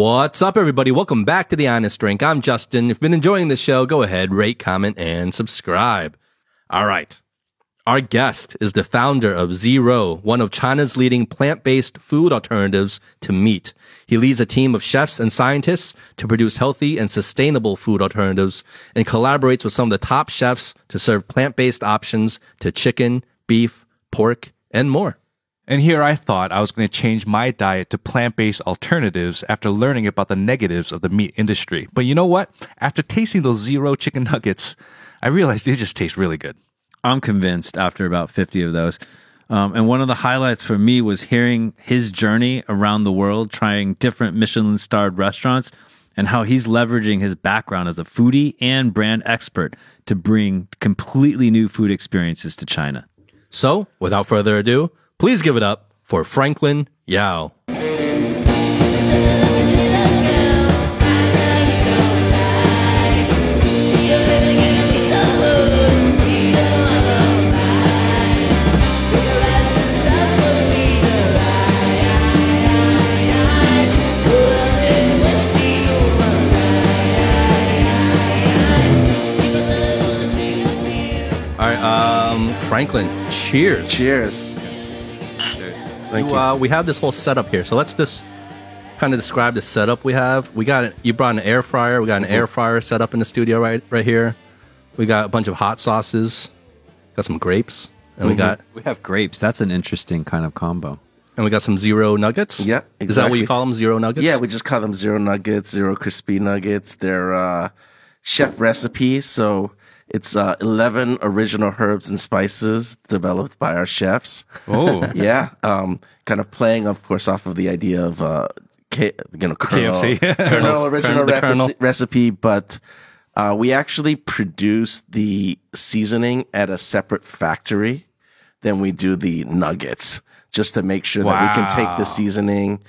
What's up, everybody? Welcome back to The Honest Drink. I'm Justin. If you've been enjoying the show, go ahead, rate, comment, and subscribe. All right. Our guest is the founder of Zrou, one of China's leading plant-based food alternatives to meat. He leads a team of chefs and scientists to produce healthy and sustainable food alternatives and collaborates with some of the top chefs to serve plant-based options to chicken, beef, pork, and more. And here I thought I was going to change my diet to plant based alternatives after learning about the negatives of the meat industry. But you know what? After tasting those Zrou chicken nuggets, I realized they just taste really good. I'm convinced after about 50 of those. Um, and one of the highlights for me was hearing his journey around the world, trying different Michelin starred restaurants, and how he's leveraging his background as a foodie and brand expert to bring completely new food experiences to China. So, without further ado, please give it up for Franklin Yao. Um, Franklin, cheers. Cheers. Thank You, you. uh, we have this whole setup here, so let's just kind of describe the setup we have. We got you brought an air fryer. We got an air fryer set up in the studio right right here. We got a bunch of hot sauces. Got some grapes, and we got We have grapes. That's an interesting kind of combo. and we got some Zrou nuggets. Yeah, is that what you call them? Zrou nuggets. Yeah, we just call them Zrou nuggets, Zrou crispy nuggets. They're uh, chef recipes, so it's uh, eleven original herbs and spices developed by our chefs. Oh, yeah, um, kind of playing, of course, off of the idea of uh, K- you know, Colonel, KFC. Colonel original recipe, but uh, we actually produce the seasoning at a separate factory than we do the nuggets, just to make sure that we can take the seasoning.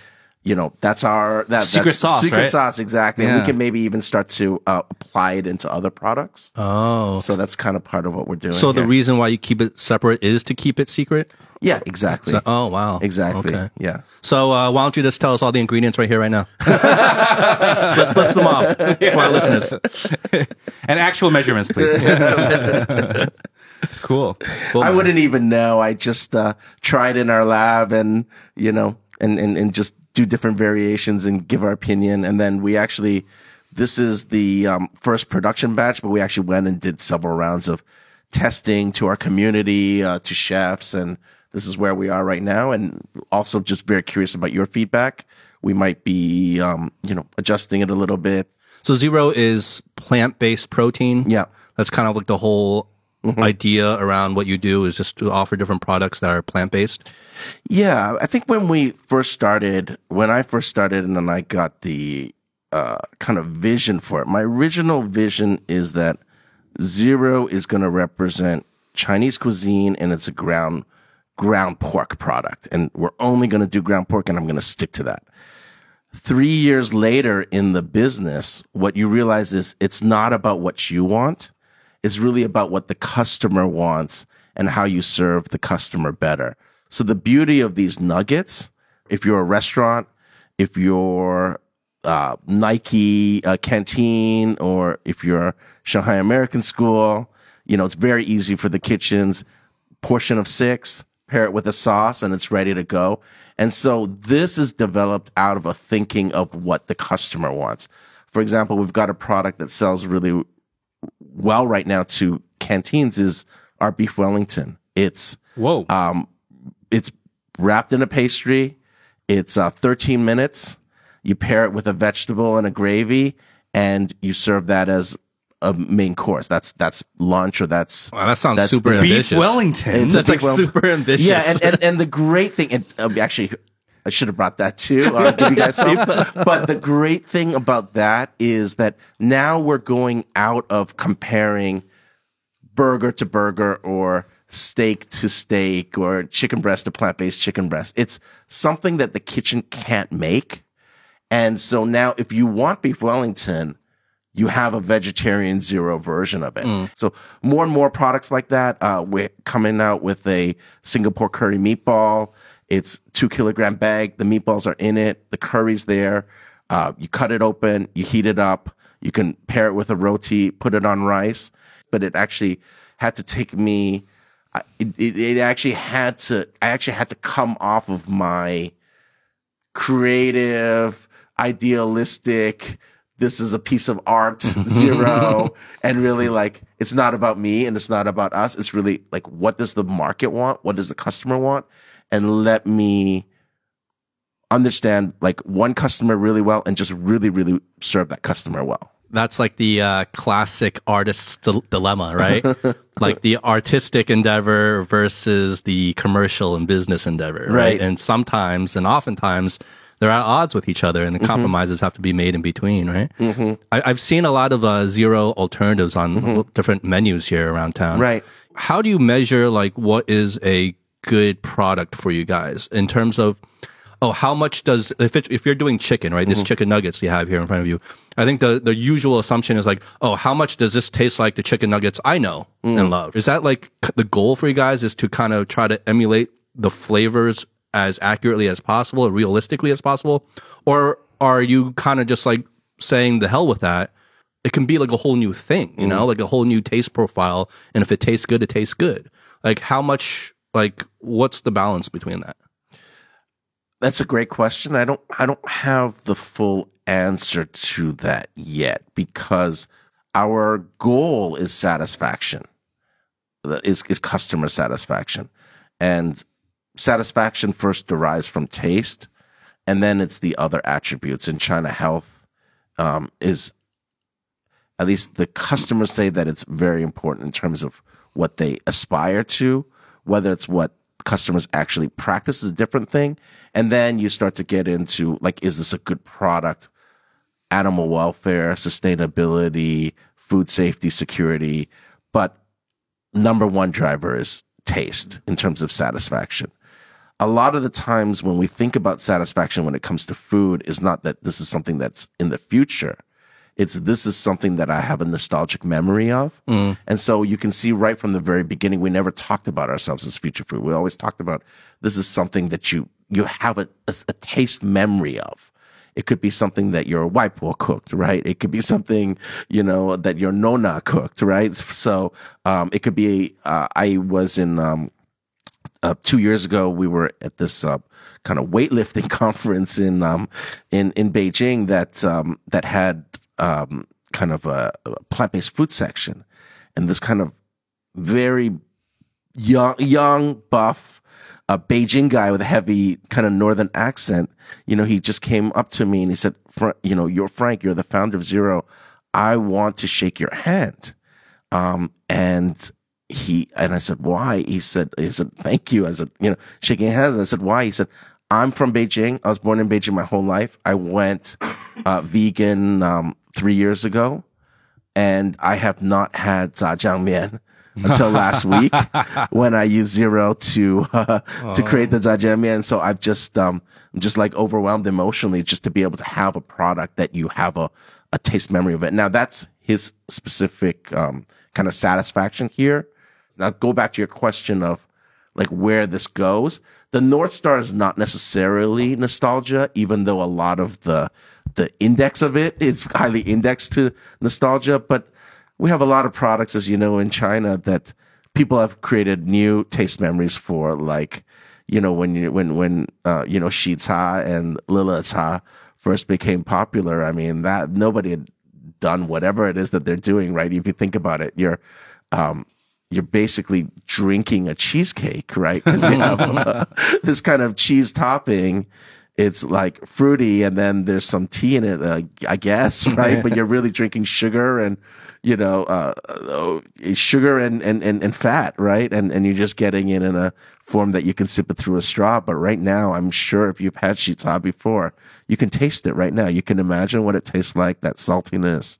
You know, that's our that, Secret that's sauce, secret right? sauce exactly, and we can maybe even start to uh, apply it into other products. Oh, So that's kind of part of what we're doing. so the reason why you keep it separate is to keep it secret. yeah, exactly, Oh wow, exactly, Okay. yeah. So uh, why don't you just tell us all the ingredients right here, right now? Let's list them off for our listeners. and actual measurements, please. cool. Cool, I man. wouldn't even know. I just uh, tried in our lab and, you know, and, and, and just do different variations and give our opinion. And then we actually, this is the um, first production batch, but we actually went and did several rounds of testing to our community, uh, to chefs. And this is where we are right now. And also just very curious about your feedback. We might be, um, you know, adjusting it a little bit. So Zrou is plant based protein. Yeah. That's kind of like the whole Mm-hmm. idea around what you do is just to offer different products that are plant based. Yeah, I think when we first started, when I first started, and then I got the uh, kind of vision for it. My original vision is that Zrou is going to represent Chinese cuisine, and it's a ground ground pork product, and we're only going to do ground pork, and I'm going to stick to that. Three years later in the business, what you realize is it's not about what you want. It's really about what the customer wants and how you serve the customer better. So the beauty of these nuggets, if you're a restaurant, if you're uh, Nike uh, canteen, or if you're Shanghai American School, you know, it's very easy for the kitchens. Portion of six, pair it with a sauce, and it's ready to go. And so this is developed out of a thinking of what the customer wants. For example, we've got a product that sells really well right now to canteens is our beef Wellington. It's Whoa. um, it's wrapped in a pastry. It's uh, 13 minutes. You pair it with a vegetable and a gravy, and you serve that as a main course. That's that's lunch or that's Wow, that sounds That's super the- ambitious. Beef Wellington. It's That's like well- super ambitious. yeah, and, and and the great thing, and um, actually, I should have brought that too. I'll give you guys some. but the great thing about that is that now we're going out of comparing burger to burger or steak to steak or chicken breast to plant based chicken breast. It's something that the kitchen can't make. And so now, if you want beef Wellington, you have a vegetarian Zrou version of it. So more and more products like that. Uh, we're coming out with a Singapore curry meatball. It's two kilogram bag. The meatballs are in it. The curry's there. Uh, you cut it open, you heat it up, you can pair it with a roti, put it on rice. But it actually had to take me. It, it, it actually had to. I actually had to come off of my creative, idealistic. This is a piece of art, Zrou, and really like it's not about me and it's not about us. It's really like what does the market want? What does the customer want? And let me understand like one customer really well and just really, really serve that customer well. That's like the uh, classic artist's dil- dilemma, right? like the artistic endeavor versus the commercial and business endeavor, right? Right. And sometimes and oftentimes they're at odds with each other and the compromises have to be made in between, right? Mm-hmm. I, I've seen a lot of uh, Zrou alternatives on different menus here around town. Right. How do you measure like what is a good product for you guys in terms of oh, how much does if it, if you're doing chicken, right? This mm-hmm. chicken nuggets you have here in front of you. I think the the usual assumption is like, oh, how much does this taste like the chicken nuggets I know mm. and love? Is that like the goal for you guys? Is to kind of try to emulate the flavors as accurately as possible, realistically as possible, or are you kind of just like saying the hell with that? It can be like a whole new thing, you mm. know, like a whole new taste profile. And if it tastes good, it tastes good. Like how much, like what's the balance between that? That's a great question. I don't I don't have the full answer to that yet because our goal is satisfaction. Is is customer satisfaction. And satisfaction first derives from taste and then it's the other attributes in China health um, is at least the customers say that it's very important in terms of what they aspire to, whether it's what customers actually practice is a different thing. And then you start to get into like, is this a good product? Animal welfare, sustainability, food safety, security. But number one driver is taste in terms of satisfaction. A lot of the times when we think about satisfaction when it comes to food is not that this is something that's in the future. It's this is something that I have a nostalgic memory of. And so you can see right from the very beginning, we never talked about ourselves as future food. We always talked about this is something that you, you have a, a, a taste memory of. It could be something that your wife waipo cooked, right? It could be something, you know, that your nona cooked, right? So, um, it could be, uh, I was in, um, uh, two years ago, we were at this uh, kind of weightlifting conference in um, in in Beijing that um, that had um, kind of a, a plant based food section, and this kind of very young young buff a Beijing guy with a heavy kind of northern accent. You know, he just came up to me and he said, "Fra- "You know, you're Frank. You're the founder of Zrou. I want to shake your hand." Um, and he and I said, "Why?" He said, "He said thank you." I said, "You know, shaking hands." I said, "Why?" He said, "I'm from Beijing. I was born in Beijing my whole life. I went uh, vegan um, three years ago, and I have not had zhajiang mian." Until last week, when I used Zrou to uh, to create the zhajiang mian, so I've just um I'm just like overwhelmed emotionally just to be able to have a product that you have a a taste memory of it. Now that's his specific um kind of satisfaction here. Now go back to your question of like where this goes. The North Star is not necessarily nostalgia, even though a lot of the the index of it. it is highly indexed to nostalgia. But we have a lot of products, as you know, in China that people have created new taste memories for, like you know when you when when uh, you know Shi Cha and Lila Cha first became popular. I mean that nobody had done whatever it is that they're doing, right? If you think about it, you're um, you're basically drinking a cheesecake, right? Because you have uh, this kind of cheese topping. It's like fruity, and then there's some tea in it, uh, I guess, right? but you're really drinking sugar and you know uh, uh, sugar and, and and and fat, right? And and you're just getting it in a form that you can sip it through a straw. But right now, I'm sure if you've had shita before, you can taste it right now. You can imagine what it tastes like, that saltiness,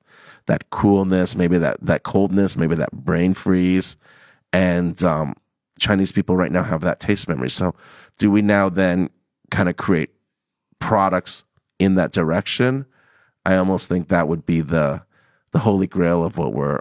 that coolness, maybe that that coldness, maybe that brain freeze, and um, Chinese people right now have that taste memory. So, do we now then kind of create products in that direction? I almost think that would be the the holy grail of what we're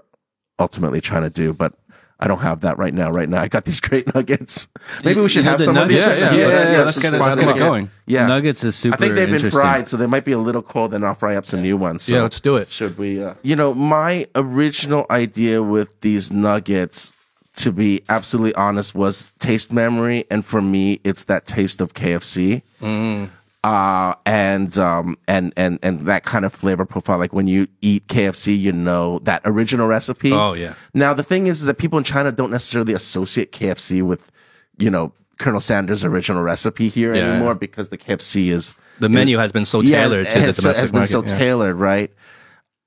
ultimately trying to do. But I don't have that right now. Right now, I got these great nuggets. Maybe we should have the some of these. nuggets? Yeah, yeah, let's- yeah, let's let's get it- let's get it going. Yeah, Nuggets is super I think they've been fried, so they might be a little cold. Then I'll fry up some new ones. So Yeah, let's do it. Should we? Uh, you know, my original idea with these nuggets, to be absolutely honest, was taste memory, and for me, it's that taste of KFC. Uh, and um and and and that kind of flavor profile, like when you eat KFC, you know that original recipe. Oh, yeah. Now the thing is that people in China don't necessarily associate KFC with, you know, Colonel Sanders' original recipe here Yeah. anymore because the KFC is The menu has been so yeah, tailored to the domestic has been market. so yeah. tailored, right?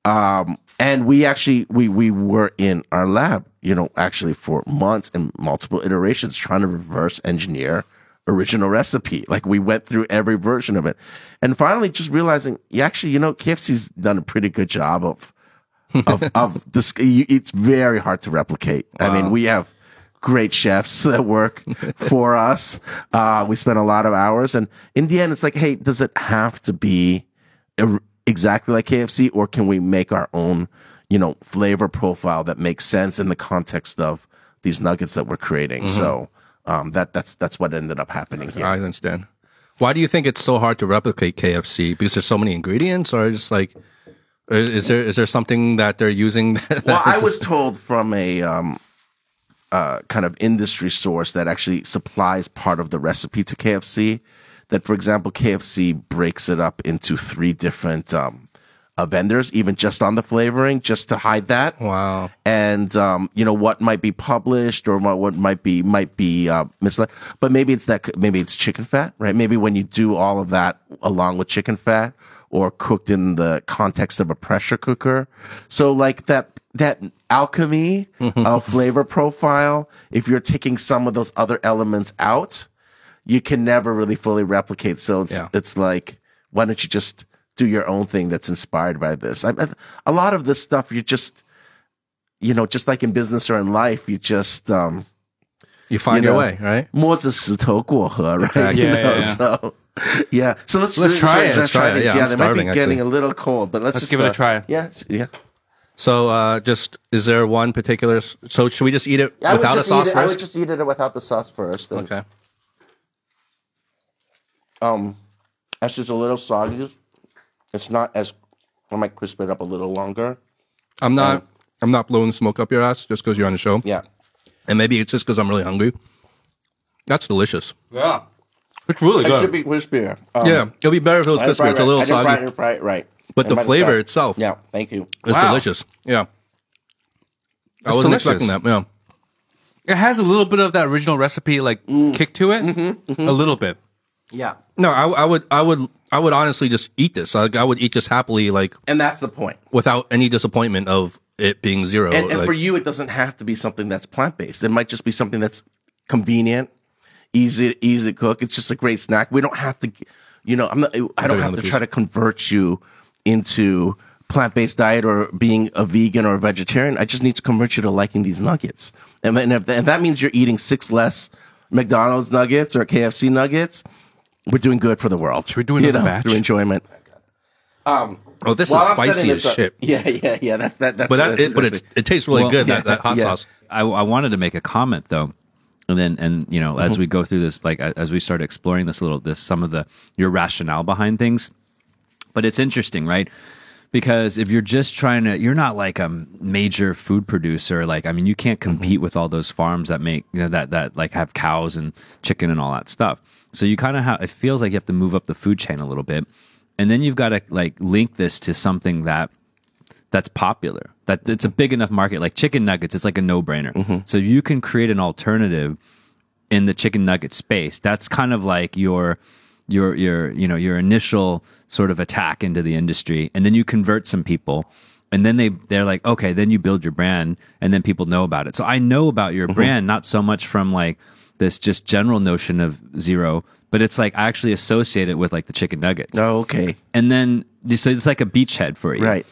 Um, and we actually we we were in our lab, you know, actually for months and multiple iterations trying to reverse engineer original recipe. Like we went through every version of it, and finally just realizing, yeah, actually, you know, KFC's done a pretty good job of of of this. It's very hard to replicate. I mean, we have great chefs that work for us. Uh, we spend a lot of hours, and in the end, it's like, hey, does it have to be exactly like KFC, or can we make our own, you know, flavor profile that makes sense in the context of these nuggets that we're creating? So um, that that's that's what ended up happening here. I understand. Why do you think it's so hard to replicate KFC? Because there's so many ingredients, or just like, is, is there is there something that they're using? That well, I was told from a um, uh, kind of industry source that actually supplies part of the recipe to KFC. That, for example, KFC breaks it up into three different um, uh, vendors, even just on the flavoring, just to hide that. Wow. And um, you know what might be published or what, what might be might be uh, misled, but maybe it's that maybe it's chicken fat, right? Maybe when you do all of that along with chicken fat or cooked in the context of a pressure cooker, so like that that alchemy of flavor profile. If you're taking some of those other elements out, you can never really fully replicate. So it's Yeah. it's like why don't you just do your own thing that's inspired by this? I, I- a lot of this stuff you just you know, just like in business or in life, you just um, You find You your know, way, right? 摸着石头过河, right? Exactly. You Yeah, know, yeah, yeah. So, yeah. So let's Let's try it. Let's try it. these. Yeah, Yeah, I'm they might be starving, getting actually. a little cold, but let's, Let's just, give it a uh, try. Yeah, yeah. So, uh, just is there one particular? So, should we just eat it I would without a just sauce eat it, I would first? just eat it without the sauce first. And, Okay. Um, that's just a little soggy. It's not as. I might crisp it up a little longer. I'm not. I'm not blowing smoke up your ass just because you're on the show, Yeah. and maybe it's just because I'm really hungry. That's delicious. Yeah. It's really It good. should be crispier. Um, yeah, it'll be better if it was I didn't crispy. fry It's a little right. Fry, soggy, it- fry it right. but I the flavor sucked. itself Yeah, thank you. is Wow. delicious. Yeah, I It's wasn't delicious. expecting that. Yeah. It has a little bit of that original recipe like mm. kick to it. Mm-hmm, mm-hmm. A little bit. Yeah. No, I, I would, I would, I would honestly just eat this. Like, I would eat this happily, like And that's the point. without any disappointment of it being Zrou. And, and like- for you, it doesn't have to be something that's plant based. It might just be something that's convenient, easy, easy to cook. It's just a great snack. We don't have to, you know, I'm not, I don't have to try to convert you into plant based diet or being a vegan or a vegetarian. I just need to convert you to liking these nuggets. And, then if, and that means you're eating six less McDonald's nuggets or KFC nuggets. We're doing good for the world. Should we do another batch? Through enjoyment. Um, oh, this is I'm spicy as this shit. Yeah, yeah, yeah. That's that. That's But that, that's it, but it's, it tastes really Well, good. yeah, that, that hot yeah. sauce. I, I wanted to make a comment though, and then and you know as mm-hmm. we go through this, like as we start exploring this a little, this some of the your rationale behind things, but it's interesting, right? Because if you're just trying to, you're not like a major food producer. Like, I mean, you can't mm-hmm. compete with all those farms that make you know that that like have cows and chicken and all that stuff. So you kind of have. It feels like you have to move up the food chain a little bit, and then you've got to like link this to something that that's popular. That it's a big enough market. Like chicken nuggets, it's like a no brainer. Mm-hmm. So you can create an alternative in the chicken nugget space. That's kind of like your your your you know your initial sort of attack into the industry, and then you convert some people. And then they they're like, okay, then you build your brand, and then people know about it. So I know about your mm-hmm. brand, not so much from like this just general notion of Zrou, but it's like I actually associate it with like the chicken nuggets Oh, okay. and then you so it's like a beachhead for you Right.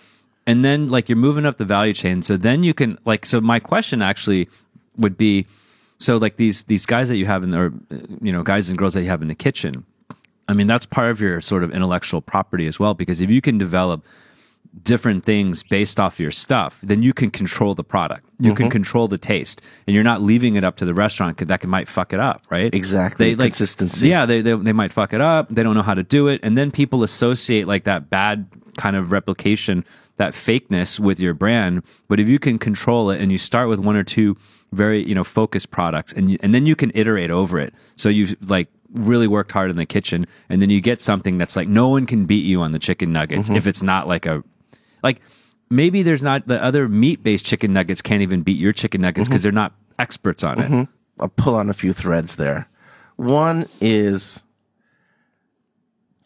and then like you're moving up the value chain so then you can like so my question actually would be so like these these guys that you have in the or, uh, you know guys and girls that you have in the kitchen i mean that's part of your sort of intellectual property as well because if you can develop different things based off your stuff, then you can control the product. You can mm-hmm. control the taste, and you're not leaving it up to the restaurant because that can, might fuck it up, right? Exactly. Consistency. Yeah, they, they they might fuck it up. They don't know how to do it, and then people associate like that bad kind of replication, that fakeness with your brand. But if you can control it, and you start with one or two very you know focused products, and you, and then you can iterate over it. So you've like really worked hard in the kitchen, and then you get something that's like no one can beat you on the chicken nuggets mm-hmm. if it's not like a like maybe there's not the other meat based chicken nuggets can't even beat your chicken nuggets because mm-hmm. they're not experts on it. Mm-hmm. I'll pull on a few threads there. One is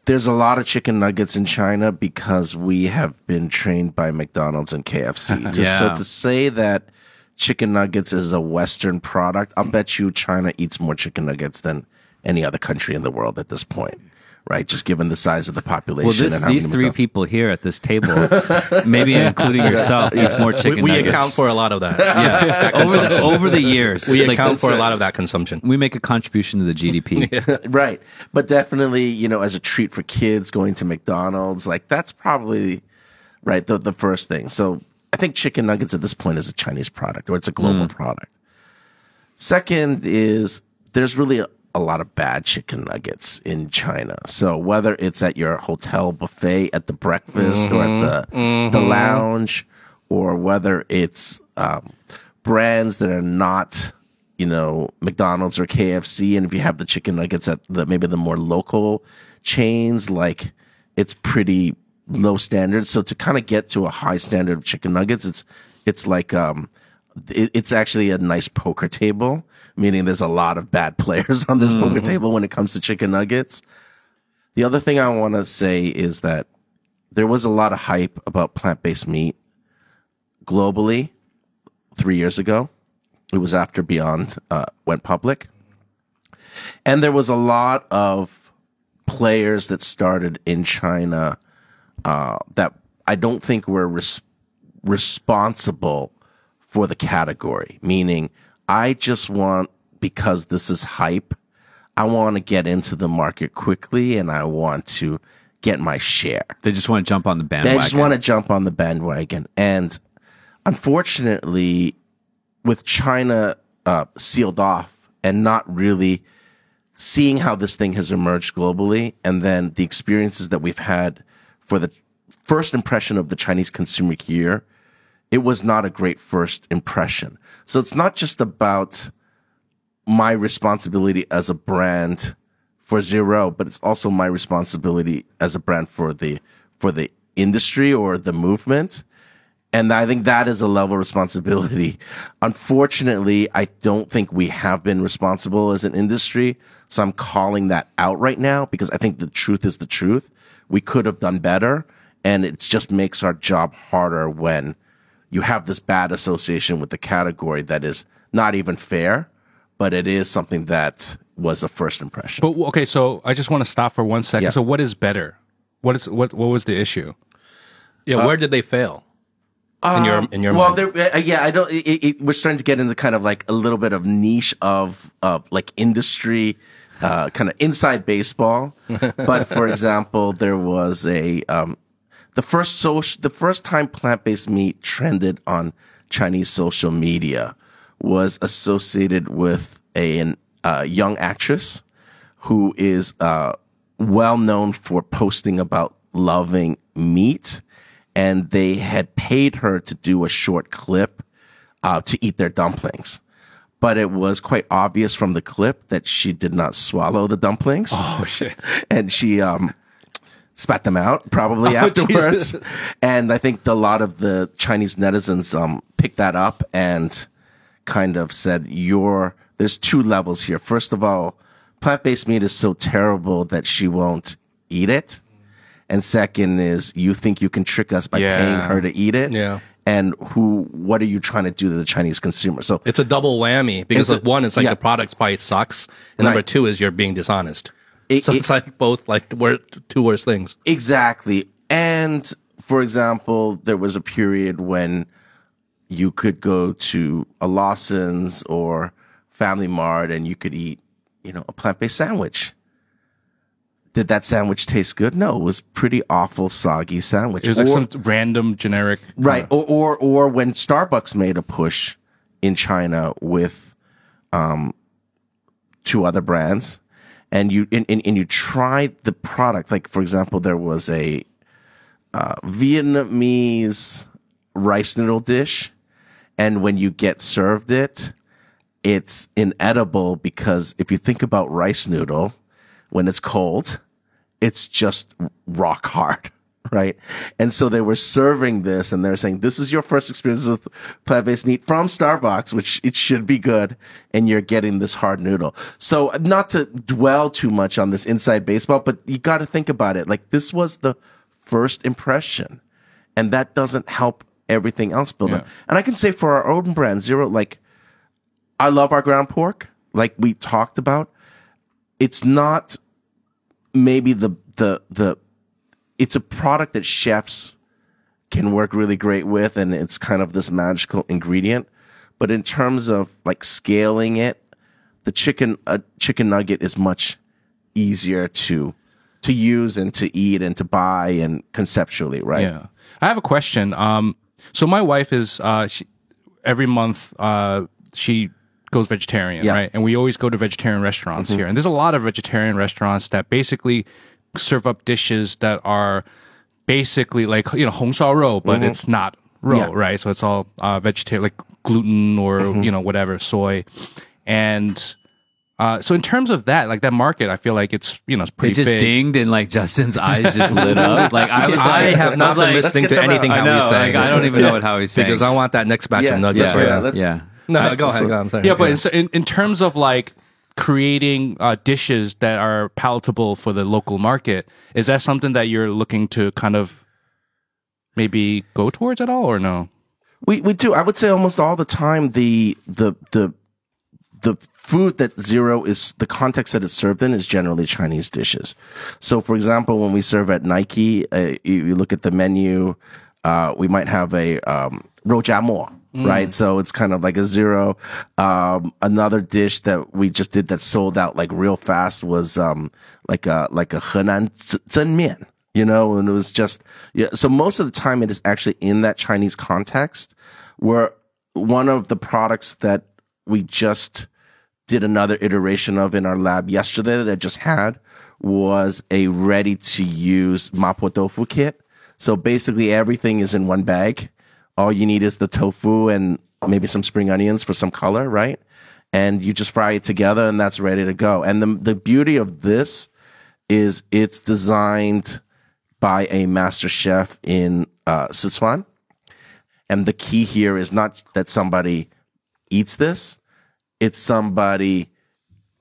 there's a lot of chicken nuggets in China because we have been trained by McDonald's and KFC. To- So to say that chicken nuggets is a Western product, I'll mm. bet you China eats more chicken nuggets than any other country in the world at this point. Right, just given the size of the population. Well, this, and how these many three McDonald's- people here at this table, maybe including yourself, eats more We, chicken we nuggets. account for a lot of that. yeah. that over, the, over the years. we Like, account for a lot of that consumption. We make a contribution to the GDP. right. But definitely, you know, as a treat for kids going to McDonald's, like that's probably right the the first thing. So I think chicken nuggets at this point is a Chinese product or it's a global mm. product. Second is there's really a, a lot of bad chicken nuggets in China. So whether it's at your hotel buffet at the breakfast or at the the lounge or whether it's um, brands that are not you know McDonald's or KFC and if you have the chicken nuggets at the maybe the more local chains like it's pretty low standards. So to kind of get to a high standard of chicken nuggets it's it's like um it, it's actually a nice poker table meaning there's a lot of bad players on this poker table when it comes to chicken nuggets the other thing I want to say is that there was a lot of hype about plant-based meat globally 3 years ago it was after Beyond uh, went public. And there was a lot of players that started in China uh, that I don't think were res- responsible for the category. Meaning, I just want, because this is hype, I want to get into the market quickly and I want to get my share. They just want to jump on the bandwagon. They just want to jump on the bandwagon. And unfortunately, with China uh, sealed off and not really seeing how this thing has emerged globally, and then the experiences that we've had for the first impression of the Chinese consumer here, it was not a great first impression. So it's not just about my responsibility as a brand for Zrou, but it's also my responsibility as a brand for the for the industry or the movement. And I think that is a level of responsibility. Unfortunately, I don't think we have been responsible as an industry. So I'm calling that out right now because I think the truth is the truth. We could have done better. And it just makes our job harder when you have this bad association with the category that is not even fair, but it is something that was a first impression. But okay, so I just want to stop for one second. Yeah. So what is better? What is what what was the issue? Yeah, where did they fail? In your in your well, mind? there, uh, yeah, I don't. It, it, we're starting to get into kind of like a little bit of niche of of like industry, uh, kind of inside baseball. but for example, there was a um, the first social, the first time plant based meat trended on Chinese social media was associated with a an, uh, young actress who is uh, well known for posting about loving meat, and they had paid her to do a short clip uh, to eat their dumplings. But it was quite obvious from the clip that she did not swallow the dumplings. Oh shit! and she um spat them out probably Oh, afterwards. and I think a lot of the Chinese netizens um picked that up and kind of said, "You're there's two levels here. First of all, plant-based meat is so terrible that she won't eat it." And second is you think you can trick us by Yeah. paying her to eat it? Yeah. And who what are you trying to do to the Chinese consumer? So It's a double whammy because a- like one, it's like yeah. the product's probably sucks, and number two is you're being dishonest. It- so it- it's like both like wor- two worst things. Exactly. And for example, there was a period when you could go to a Lawson's or Family Mart and you could eat, you know, a plant-based sandwich. did that sandwich taste good? No, it was pretty awful, soggy sandwich. It was like some random generic. right, or, or or when Starbucks made a push in China with um two other brands, and you and, and, and you tried the product. Like for example, there was a uh, Vietnamese rice noodle dish, and when you get served it, it's inedible because if you think about rice noodle, when it's cold, it's just rock hard, right? And so they were serving this and they're saying, this is your first experience with plant-based meat from Starbucks, which it should be good. And you're getting this hard noodle. So not to dwell too much on this inside baseball, but you got to think about it. Like this was the first impression and that doesn't help everything else build up. And I can say for our own brand, Zrou, like I love our ground pork, like we talked about. It's not maybe the the the it's a product that chefs can work really great with and it's kind of this magical ingredient. But in terms of like scaling it, the chicken a chicken nugget is much easier to to use and to eat and to buy and conceptually, right? Yeah. I have a question. Um, so my wife is uh, she, every month uh, she goes vegetarian, Yeah. Mm-hmm. right? And we always go to vegetarian restaurants here. And there's a lot of vegetarian restaurants that basically serve up dishes that are basically like you know hong sao ro, but it's not ro, Mm-hmm. Yeah. right? So it's all uh, vegetarian, like gluten or Mm-hmm. you know whatever soy, and. Uh, so in terms of that, like that market, I feel like it's you know it's pretty It just big. dinged and like Justin's eyes just lit up. Like I was, I like, have I not was been like, listening to them out. anything I how know. he's saying. Like, I don't even know what how he's saying. because I want that next batch Yeah, of nuggets yeah, right yeah, now. yeah. No, go ahead. Go, I'm sorry. Yeah, but in, in, in terms of like creating uh, dishes that are palatable for the local market, is that something that you're looking to kind of maybe go towards at all, or no? We we do. I would say almost all the time the the the the food that Zrou is the context that it's served in is generally Chinese dishes. So, for example, when we serve at Nike, uh, you, you look at the menu. Uh, we might have a um, roujiamo, right? So it's kind of like a Zrou. Um, another dish that we just did that sold out like real fast was um, like a like a Henan zhenmian you know, and it was just, yeah. So most of the time it is actually in that Chinese context where one of the products that we just did another iteration of in our lab yesterday that I just had was a ready to use mapo tofu kit. So basically everything is in one bag. All you need is the tofu and maybe some spring onions for some color, right? And you just fry it together and that's ready to go. And the, the beauty of this is it's designed by a master chef in uh, Sichuan. And the key here is not that somebody eats this, it's somebody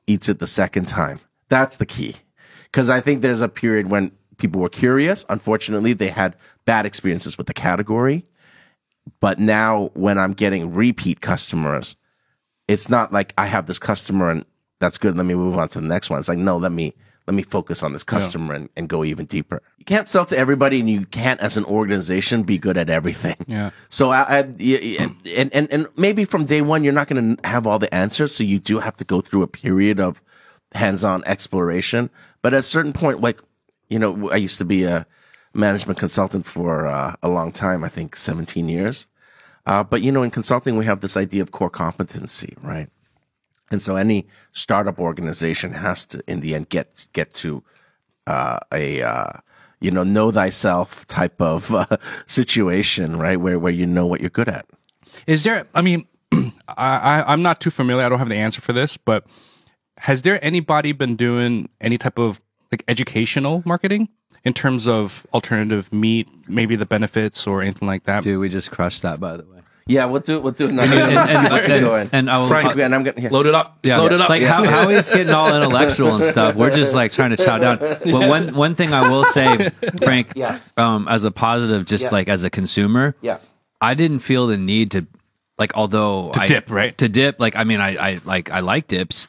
eats it the second time. That's the key. Because I think there's a period when people were curious. Unfortunately, they had bad experiences with the category. But now, when I'm getting repeat customers, it's not like I have this customer and that's good. Let me move on to the next one. It's like, no, let me, let me focus on this customer and, and go even deeper. You can't sell to everybody and you can't as an organization be good at everything. Yeah. So I, I and, and, and maybe from day one, you're not going to have all the answers. So you do have to go through a period of hands-on exploration. But at a certain point, like, you know, I used to be a management consultant for uh, a long time, I think 17 years. Uh, but you know, in consulting, we have this idea of core competency, right? And so any startup organization has to, in the end, get get to uh, a uh, you know know thyself type of uh, situation, right? Where where you know what you're good at. Is there? I mean, I, I I'm not too familiar. I don't have the answer for this, but has there anybody been doing any type of like educational marketing in terms of alternative meat, maybe the benefits or anything like that? Dude, we just crushed that, by the way. Yeah, we'll do we'll do another. And, and, and, Go ahead. and I will, Frank, and I'm gonna yeah. Load it up. Yeah, Load it up. Like how, how he's getting all intellectual and stuff. We're just like trying to chow down. But one one thing I will say, Frank, Yeah. um, as a positive, just Yeah. like as a consumer, Yeah. I didn't feel the need to like although To I, dip, right? To dip, like I mean, I, I like I like dips,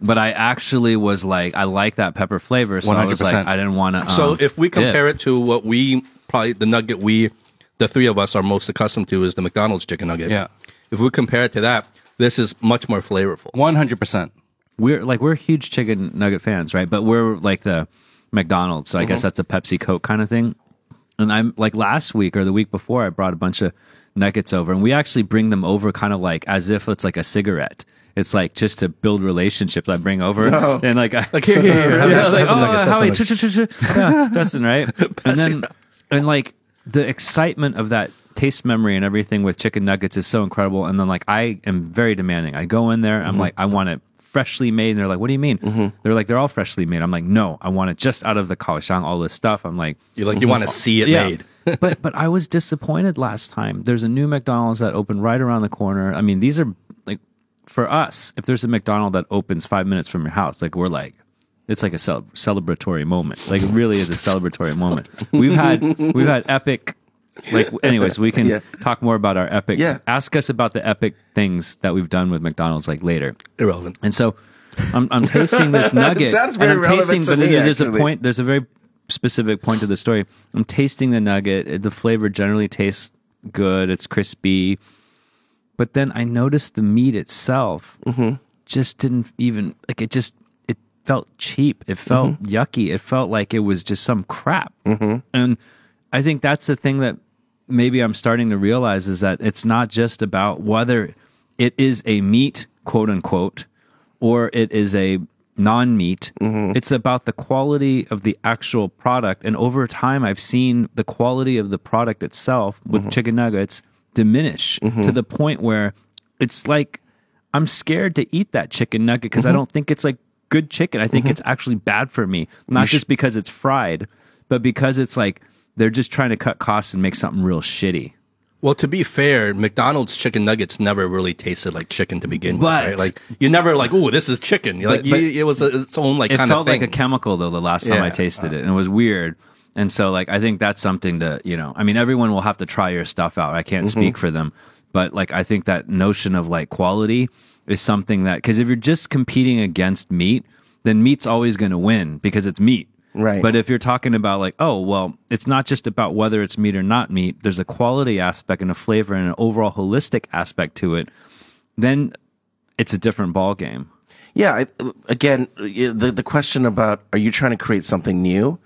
but I actually was like I like that pepper flavor, so I was like 100%. I didn't want to. Um, So if we compare it to what we probably the nugget we the three of us are most accustomed to is the McDonald's chicken nugget. Yeah. If we compare it to that, this is much more flavorful. One hundred percent. we're like we're huge chicken nugget fans, right? But we're like the McDonald's. So I guess that's a Pepsi Coke kind of thing. And I'm like last week or the week before, I brought a bunch of nuggets over, and we actually bring them over kind of like as if it's like a cigarette. It's like just to build relationships. I bring over and like I, Like here, here, here. Have yeah, like, oh, nuggets, Howie, ch- ch- ch- ch- yeah, Justin, right? and then, and like the excitement of that taste memory and everything with chicken nuggets is so incredible. And then, like, I am very demanding. I go in there, I'm mm-hmm. like, I want it freshly made. And they're like, what do you mean? Mm-hmm. They're like, they're all freshly made. I'm like, no, I want it just out of the kaohsiung, all this stuff. I'm like, You like you want to mm-hmm. see it yeah. made. but but I was disappointed last time. There's a new McDonald's that opened right around the corner. I mean, these are like for us. If there's a McDonald's that opens five minutes from your house, like we're like, it's like a cel- celebratory moment. Like it really is a celebratory moment. We've had we've had epic. Like, anyways, we can Yeah. talk more about our epic. Yeah. Ask us about the epic things that we've done with McDonald's like later. Irrelevant. And so I'm, I'm tasting this nugget. sounds and very I'm relevant tasting, to but me, there's actually. a point. There's a very specific point to the story. I'm tasting the nugget. The flavor generally tastes good. It's crispy, but then I noticed the meat itself Mm-hmm. just didn't even like it. Just it felt cheap. It felt Mm-hmm. yucky. It felt like it was just some crap. And I think that's the thing that maybe I'm starting to realize is that it's not just about whether it is a meat, quote unquote, or it is a non meat. It's about the quality of the actual product. And over time, I've seen the quality of the product itself with chicken nuggets diminish to mm-hmm. the point where it's like I'm scared to eat that chicken nugget because I mm-hmm. don't think it's like good chicken. I think mm-hmm. it's actually bad for me, not just because it's fried, but because it's like they're just trying to cut costs and make something real shitty. Well, to be fair, McDonald's chicken nuggets never really tasted like chicken to begin But- with, right? Like you never like, oh, this is chicken. You're like But- you, it was a, its own like It kind felt of thing. like a chemical though the last time I Yeah. tasted uh. it, and it was weird. And so, like, I think that's something to you know. I mean, everyone will have to try your stuff out. I can't mm-hmm. speak for them, but like, I think that notion of like quality is something that because if you're just competing against meat, then meat's always going to win because it's meat. Right. But if you're talking about like, oh, well, it's not just about whether it's meat or not meat. There's a quality aspect and a flavor and an overall holistic aspect to it. Then it's a different ball game. Yeah, I, again, the the question about are you trying to create something new?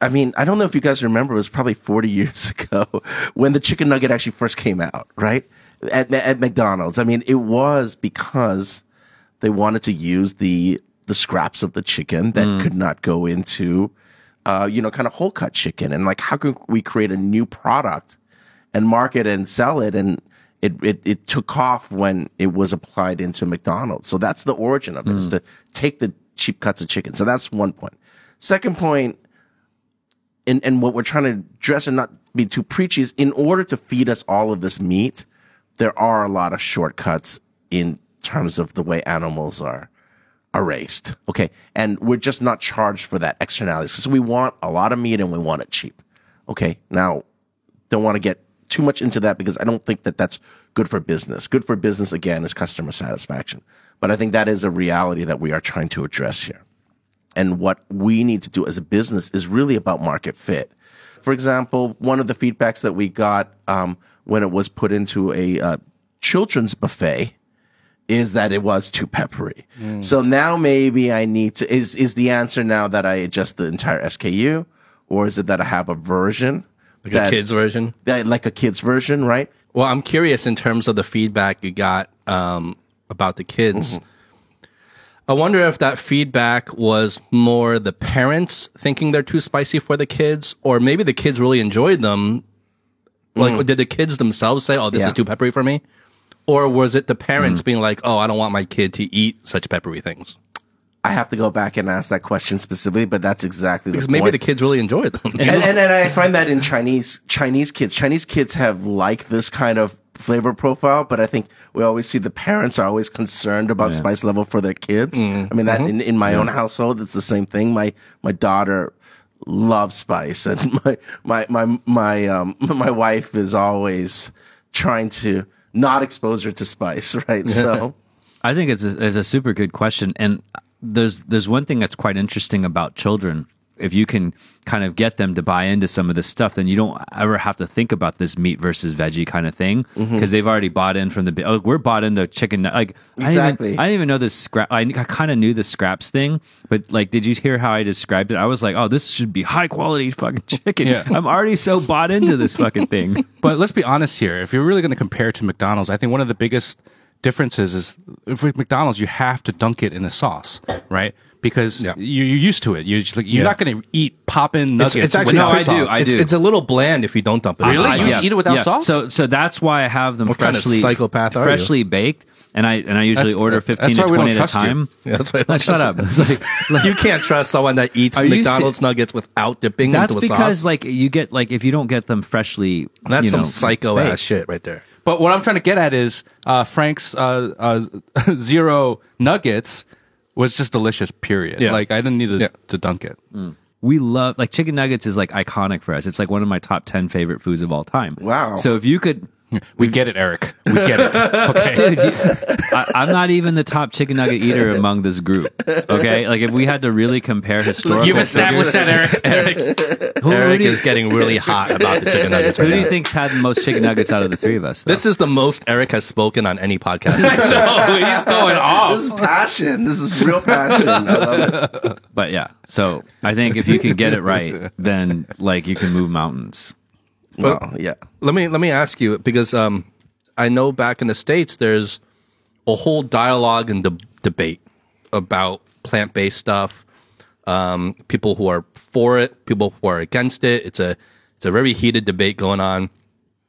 I mean, I don't know if you guys remember. It was probably forty years ago when the chicken nugget actually first came out, right? At at McDonald's. I mean, it was because they wanted to use the the scraps of the chicken that could not go into, uh, you know, kind of whole cut chicken, and like how can we create a new product and market and sell it and it, it, it took off when it was applied into McDonald's. So that's the origin of it. it is to take the cheap cuts of chicken. So that's one point. Second point, and, and what we're trying to address and not be too preachy is in order to feed us all of this meat, there are a lot of shortcuts in terms of the way animals are are raised. Okay. And we're just not charged for that externalities because we want a lot of meat and we want it cheap. Okay. Now, don't want to get too much into that because I don't think that that's good for business. Good for business again is customer satisfaction. But I think that is a reality that we are trying to address here. And what we need to do as a business is really about market fit. For example, one of the feedbacks that we got um, when it was put into a uh, children's buffet is that it was too peppery. So now maybe I need to is is the answer now that I adjust the entire SKU, or is it that I have a version like that, a kid's version. that like a kid's version, right? Well, I'm curious in terms of the feedback you got um, about the kids. Mm-hmm. I wonder if that feedback was more the parents thinking they're too spicy for the kids, or maybe the kids really enjoyed them. Like, did the kids themselves say, "Oh, this Mm. Yeah. is too peppery for me," or was it the Mm. parents being like, "Oh, I don't want my kid to eat such peppery things"? I have to go back and ask that question specifically, but that's exactly Because the maybe point. the kids really enjoyed them. and, and, and I find that in Chinese Chinese kids, Chinese kids have like this kind of flavor profile, but I think we always see the parents are always concerned about spice level for their kids. I mean that in, in my own household, it's the same thing. My my daughter loves spice, and my my my my um my wife is always trying to not expose her to spice, right? So I think it's a, it's a super good question, and there's there's one thing that's quite interesting about children if you can kind of get them to buy into some of this stuff, then you don't ever have to think about this meat versus veggie kind of thing because Mm-hmm. they've already bought in from the. bi- Oh, we're bought into chicken. Like I didn't Exactly. even, I didn't even know this scrap. I, I kind of knew the scraps thing, but like, did you hear how I described it? I was like, oh, this should be high quality fucking chicken. Yeah. I'm already so bought into this fucking thing. But let's be honest here. If you're really going to compare to McDonald's, I think one of the biggest differences is if with McDonald's you have to dunk it in a sauce, right? Because Yeah. you, you're used to it. You're just like, you're not going to eat poppin' nuggets. It's, it's actually No, not I do. I it's, do. It's a little bland if you don't dump it. in Really? the You sauce. eat it without sauce? So so that's why I have them What kind of freshly psychopath are you? freshly baked, and I and I usually That's- order fifteen to we don't twenty at a trust you. time. Yeah, that's why I No, don't shut up. It's like, you can't trust someone that eats McDonald's se- nuggets without dipping that's into a because sauce. like you get like if you don't get them freshly, That's you some know, psycho baked. ass shit right there. But what I'm trying to get at is uh, Frank's uh, uh, Zrou nuggets was just delicious. Period. Yeah. Like I didn't need to, Yeah. to dunk it. Mm. we love like chicken nuggets is like iconic for us. It's like one of my top ten favorite foods of all time. Wow. So if you could. We get it, Eric. We get it. Okay. Dude, you, I, I'm not even the top chicken nugget eater among this group. Okay, like if we had to really compare historical, You've established that, Eric. Eric. Who, who Eric do you, is getting really hot about the chicken nuggets who do you now. think's had the most chicken nuggets out of the three of us? though? This is the most Eric has spoken on any podcast. episode. oh, he's going off. This is passion. This is real passion. I love it. But yeah, so I think if you can get it right, then like you can move mountains. Well, yeah. let me let me ask you because um, I know back in the states there's a whole dialogue and de- debate about plant based stuff. Um, people who are for it, people who are against it. It's a it's a very heated debate going on.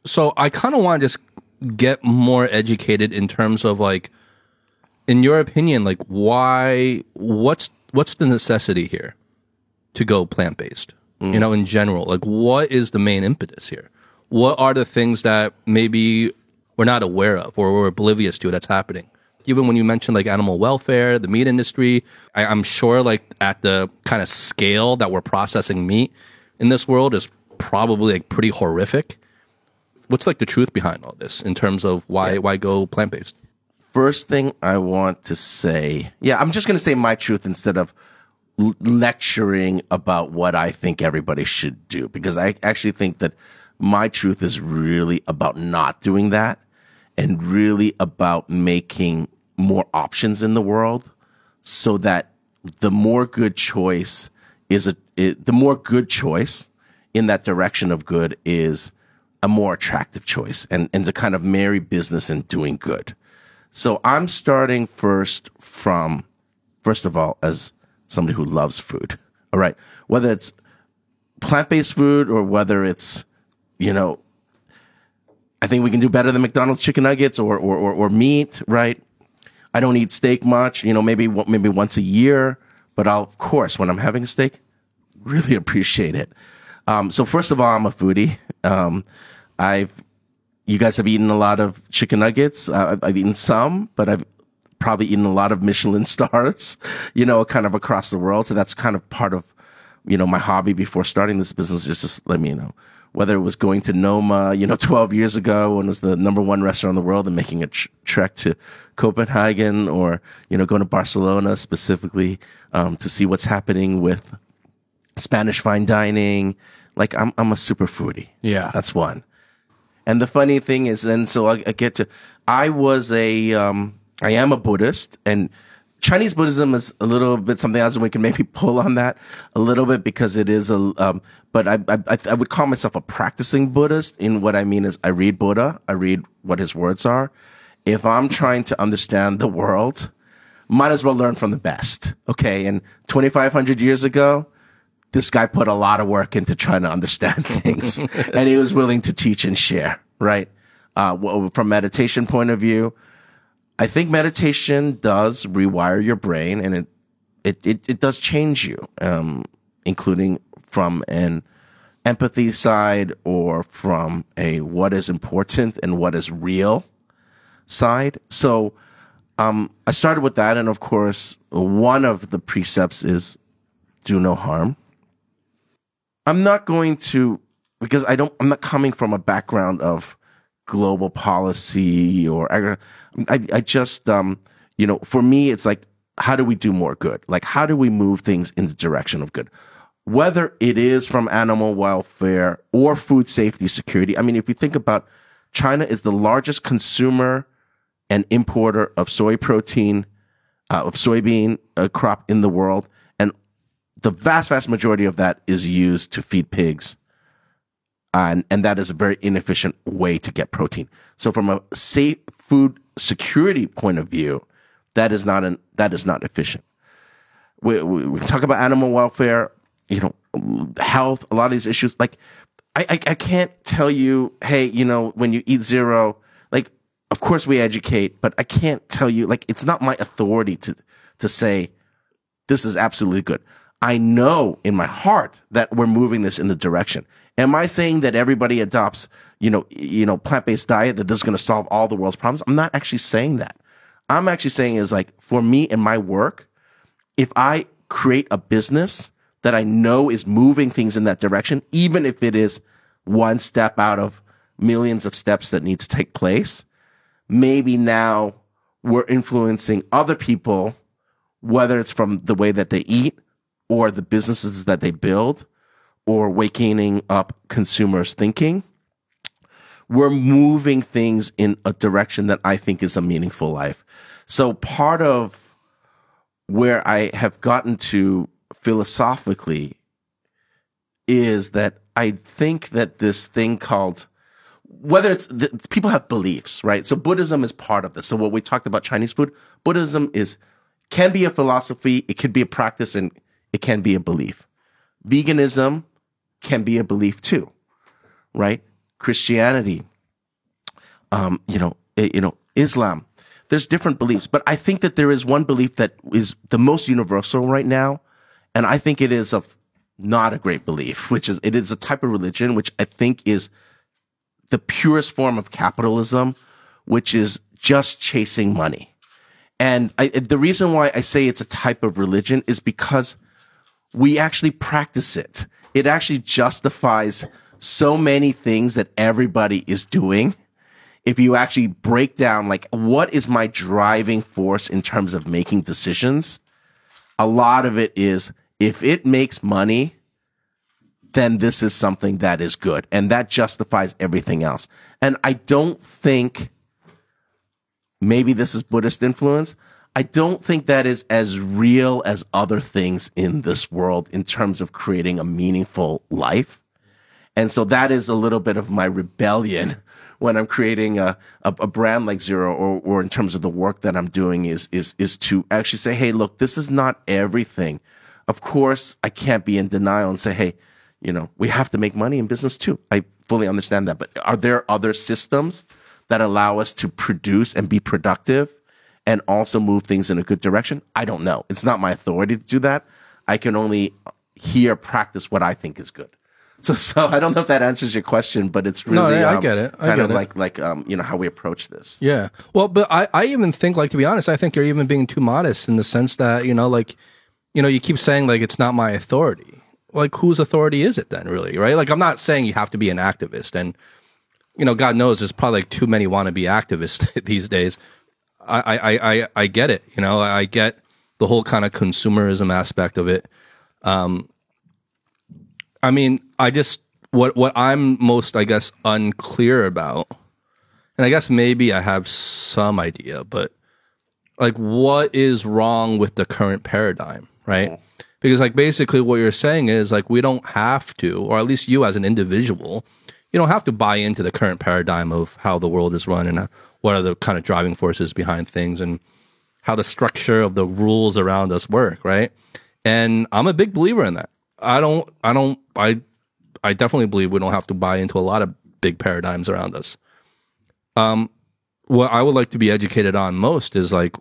So I kind of want to just get more educated in terms of like, in your opinion, like why what's what's the necessity here to go plant based? You know, in general, like what is the main impetus here? What are the things that maybe we're not aware of or we're oblivious to that's happening? Even when you mentioned like animal welfare, the meat industry, I, I'm sure like at the kind of scale that we're processing meat in this world is probably like pretty horrific. What's like the truth behind all this in terms of why why go plant based? First thing I want to say, yeah, I'm just going to say my truth instead of lecturing about what I think everybody should do because I actually think that my truth is really about not doing that and really about making more options in the world so that the more good choice is a it, the more good choice in that direction of good is a more attractive choice and and to kind of marry business and doing good. So I'm starting first from first of all as somebody who loves food. All right. Whether it's plant-based food or whether it's you know I think we can do better than McDonald's chicken nuggets or or or, or meat, right? I don't eat steak much, you know, maybe maybe once a year, but I'll of course when I'm having steak, really appreciate it. Um, so first of all, I'm a foodie. Um, I've you guys have eaten a lot of chicken nuggets. Uh, I've, I've eaten some, but I've probably eaten a lot of Michelin stars, you know, kind of across the world. So that's kind of part of, you know, my hobby before starting this business. Just, just let me know whether it was going to Noma, you know, 12 years ago when it was the number one restaurant in the world and making a tr- trek to Copenhagen or, you know, going to Barcelona specifically, um, to see what's happening with Spanish fine dining. Like I'm, I'm a super foodie. Yeah. That's one. And the funny thing is, then so I, I get to, I was a, um, I am a Buddhist, and Chinese Buddhism is a little bit something else, and we can maybe pull on that a little bit because it is a, um, but I, I, I- would call myself a practicing Buddhist. In what I mean is, I read Buddha, I read what his words are. If I'm trying to understand the world, might as well learn from the best. Okay, and 2,500 years ago, this guy put a lot of work into trying to understand things and he was willing to teach and share, right? Uh, from meditation point of view, I think meditation does rewire your brain and it, it, it, it does change you, um, including from an empathy side or from a what is important and what is real side. So, um, I started with that. And of course, one of the precepts is do no harm. I'm not going to because I don't. I'm not coming from a background of global policy or I. I just um you know for me it's like how do we do more good? Like how do we move things in the direction of good? whether it is from animal welfare or food safety security. I mean, if you think about China is the largest consumer and importer of soy protein, uh, of soybean uh, crop in the world. And the vast, vast majority of that is used to feed pigs. And, and that is a very inefficient way to get protein. So from a safe food security point of view, that is not an, that is not efficient. We, we, we talk about animal welfare, you know, health, a lot of these issues. Like, I, I, I can't tell you, hey, you know, when you eat Zrou, like, of course we educate, but I can't tell you, like, it's not my authority to, to say this is absolutely good. I know in my heart that we're moving this in the direction. Am I saying that everybody adopts, you know, you know, plant-based diet that this is going to solve all the world's problems? I'm not actually saying that. I'm actually saying is like for me and my work, if I create a business that I know is moving things in that direction, even if it is one step out of millions of steps that need to take place, maybe now we're influencing other people, whether it's from the way that they eat or the businesses that they build or waking up consumers thinking. We're moving things in a direction that I think is a meaningful life. So part of where I have gotten to philosophically is that I think that this thing called whether it's the, people have beliefs, right? So Buddhism is part of this. So what we talked about Chinese food, Buddhism is can be a philosophy, it could be a practice, and it can be a belief. Veganism can be a belief too, right? Christianity, um, you know, you know, Islam. There's different beliefs, but I think that there is one belief that is the most universal right now, and I think it is a not a great belief, which is it is a type of religion which I think is the purest form of capitalism, which is just chasing money. And I, the reason why I say it's a type of religion is because we actually practice it. It actually justifies so many things that everybody is doing. If you actually break down, like, what is my driving force in terms of making decisions? A lot of it is if it makes money, then this is something that is good. And that justifies everything else. And I don't think maybe this is Buddhist influence. I don't think that is as real as other things in this world in terms of creating a meaningful life. And so that is a little bit of my rebellion when I'm creating a, a, a, brand like Zrou or, or in terms of the work that I'm doing is, is, is to actually say, Hey, look, this is not everything. Of course, I can't be in denial and say, Hey, you know, we have to make money in business too. I fully understand that. But are there other systems that allow us to produce and be productive and also move things in a good direction? I don't know. It's not my authority to do that. I can only here practice what I think is good. So, so I don't know if that answers your question, but it's really No, I- I um, get it. I kind get of it. like like um you know how we approach this. Yeah. Well, but I, I even think, like, to be honest, I think you're even being too modest in the sense that, you know, like, you know, you keep saying, like, it's not my authority. Like, whose authority is it then, really? Right? Like, I'm not saying you have to be an activist. And, you know, God knows there's probably like too many wannabe activists these days. I, I, I, I get it. You know, I get the whole kind of consumerism aspect of it. Um, I mean, I just, what, what I'm most, I guess, unclear about and I guess maybe I have some idea, but like what is wrong with the current paradigm, right? Because like basically what you're saying is like we don't have to, or at least you as an individual, you don't have to buy into the current paradigm of how the world is run and uh, what are the kind of driving forces behind things and how the structure of the rules around us work, right? And I'm a big believer in that. I don't, I don't, I, I definitely believe we don't have to buy into a lot of big paradigms around us Um, what I would like to be educated on most is like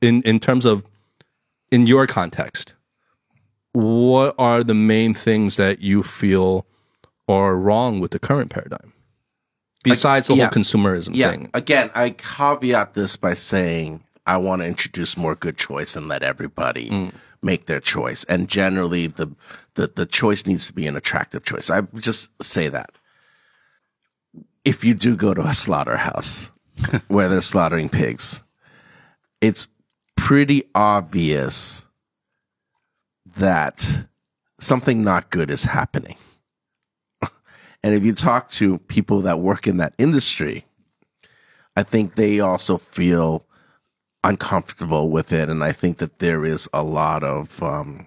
in in terms of in your context, what are the main things that you feel are wrong with the current paradigm? Besides the yeah. whole consumerism Yeah. thing. Again, I caveat this by saying I want to introduce more good choice and let everybody Mm. make their choice. And generally, the, the the choice needs to be an attractive choice. I just say that. If you do go to a slaughterhouse where they're slaughtering pigs, it's pretty obvious that something not good is happening. And if you talk to people that work in that industry, I think they also feel uncomfortable with it. And I think that there is a lot of um,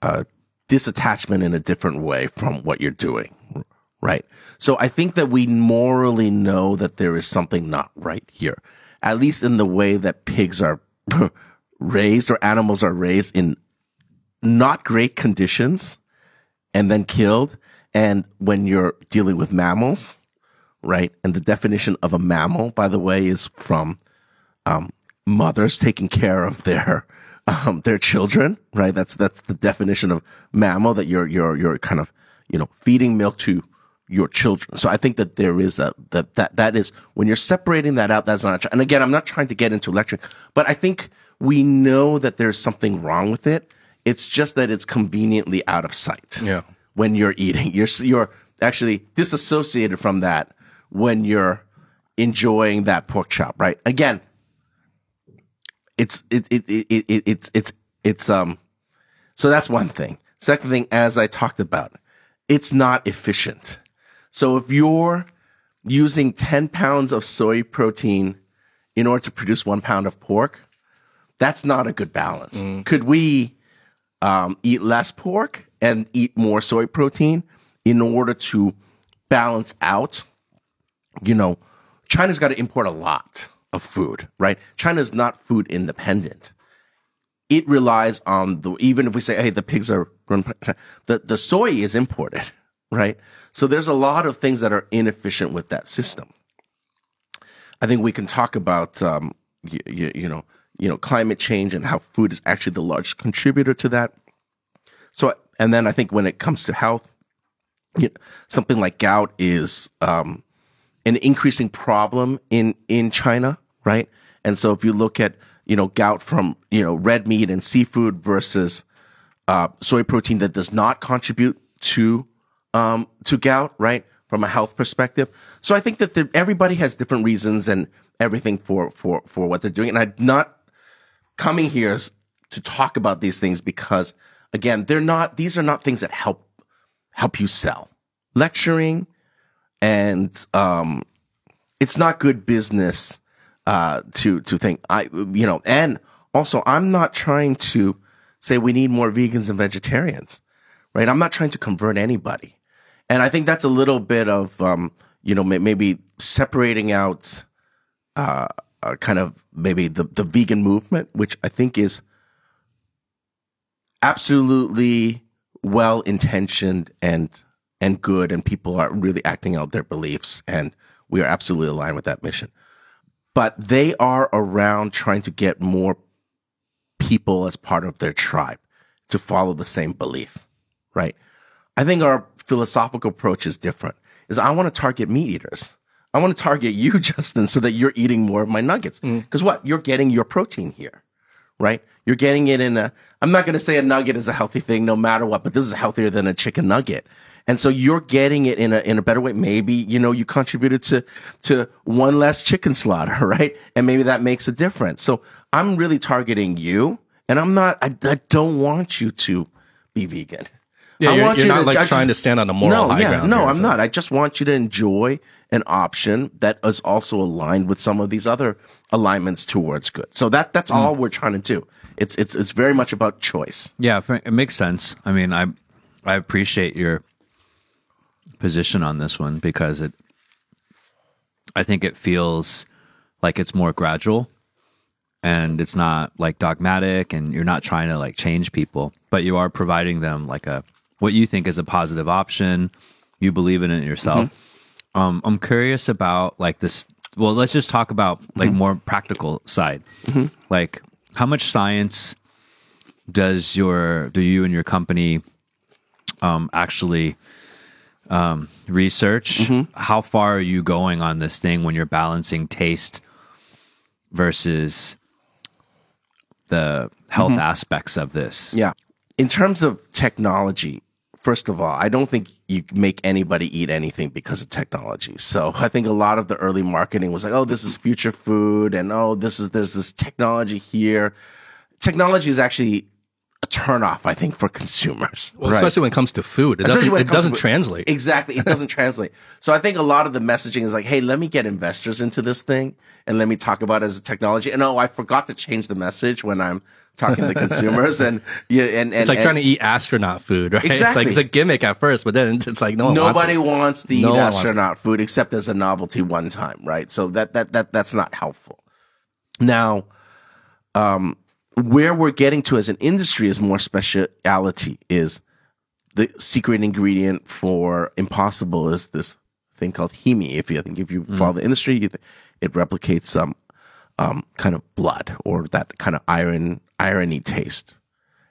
uh, disattachment in a different way from what you're doing. Right. So I think that we morally know that there is something not right here, at least in the way that pigs are raised or animals are raised in not great conditions and then killed. And when you're dealing with mammals, right? And the definition of a mammal, by the way, is from um, mothers taking care of their um, their children, right? That's that's the definition of mammal that you're you're you're kind of you know feeding milk to your children. So I think that there is that that that that is when you're separating that out. That's not. And again, I'm not trying to get into lecturing, but I think we know that there's something wrong with it. It's just that it's conveniently out of sight. Yeah. When you're eating, you're you're actually disassociated from that when you're enjoying that pork chop, right? Again, it's it it, it, it it's it's it's um so that's one thing. Second thing, as I talked about, it's not efficient. So if you're using 10 pounds of soy protein in order to produce one pound of pork, that's not a good balance. Could we um, eat less pork and eat more soy protein in order to balance out? You know, China's got to import a lot of food, right? China's not food independent. It relies on the even if we say, hey, the pigs are the the soy is imported, right? So there's a lot of things that are inefficient with that system. I think we can talk about um, you, you, you know you know climate change and how food is actually the largest contributor to that. So and then I think when it comes to health, you know, something like gout is um, an increasing problem in in China, right? And so if you look at you know gout from you know red meat and seafood versus uh, soy protein that does not contribute to um, to gout, right? From a health perspective. So I think that the, everybody has different reasons and everything for for for what they're doing. And I'm not coming here to talk about these things because again, they're not. These are not things that help help you sell. Lecturing and um, it's not good business uh, to to think I you know. And also, I'm not trying to say we need more vegans and vegetarians, right? I'm not trying to convert anybody, and I think that's a little bit of um, you know maybe separating out uh, uh, kind of maybe the the vegan movement, which I think is absolutely well intentioned and and good and people are really acting out their beliefs and we are absolutely aligned with that mission. But they are around trying to get more people as part of their tribe to follow the same belief right? I think our philosophical approach is different is i want to target meat eaters. I want to target you justin so that you're eating more of my nuggets. Mm. Because what? You're getting your protein here right? You're getting it in a, I'm not going to say a nugget is a healthy thing no matter what, but this is healthier than a chicken nugget. And so you're getting it in a, in a better way. Maybe, you know, you contributed to, to one less chicken slaughter, right? And maybe that makes a difference. So I'm really targeting you and I'm not, I, I don't want you to be vegan. Yeah, I you're, want you're you not to- like I trying to stand on a moral no, high yeah, ground. No, here, I'm so. not. I just want you to enjoy an option that is also aligned with some of these other alignments towards good. So that that's hmm. all we're trying to do. It's it's it's very much about choice. Yeah, it makes sense. I mean, I I appreciate your position on this one because it I think it feels like it's more gradual and it's not like dogmatic and you're not trying to like change people, but you are providing them like a what you think is a positive option. You believe in it yourself. Mm-hmm. Um, I'm curious about like this. Well, let's just talk about like mm-hmm. more practical side. Mm-hmm. Like, how much science does your do you and your company um, actually um, research? How far are you going on this thing when you're balancing taste versus the health aspects of this? Yeah. In terms of technology, first of all, I don't think you can make anybody eat anything because of technology. So I think a lot of the early marketing was like, oh, this is future food and oh, this is there's this technology here. Technology is actually a turnoff, I think, for consumers. Well, right? especially when it comes to food, it Especially doesn't when it, doesn't to- translate. Exactly. It doesn't translate. So I think a lot of the messaging is like, hey, let me get investors into this thing and let me talk about it as a technology. And oh, I forgot to change the message when I'm talking to consumers and yeah, and, and It's like and trying to eat astronaut food, right? It's Exactly. like it's a gimmick at first, but then it's like no one nobody wants wants to eat No one wants astronaut food except as a novelty one time, right? So that that that that's not helpful. Now, um, where we're getting to as an industry is more speciality. Is the secret ingredient for Impossible is this thing called heme. If you I think if you follow the industry, it replicates some um, kind of blood or that kind of iron irony taste,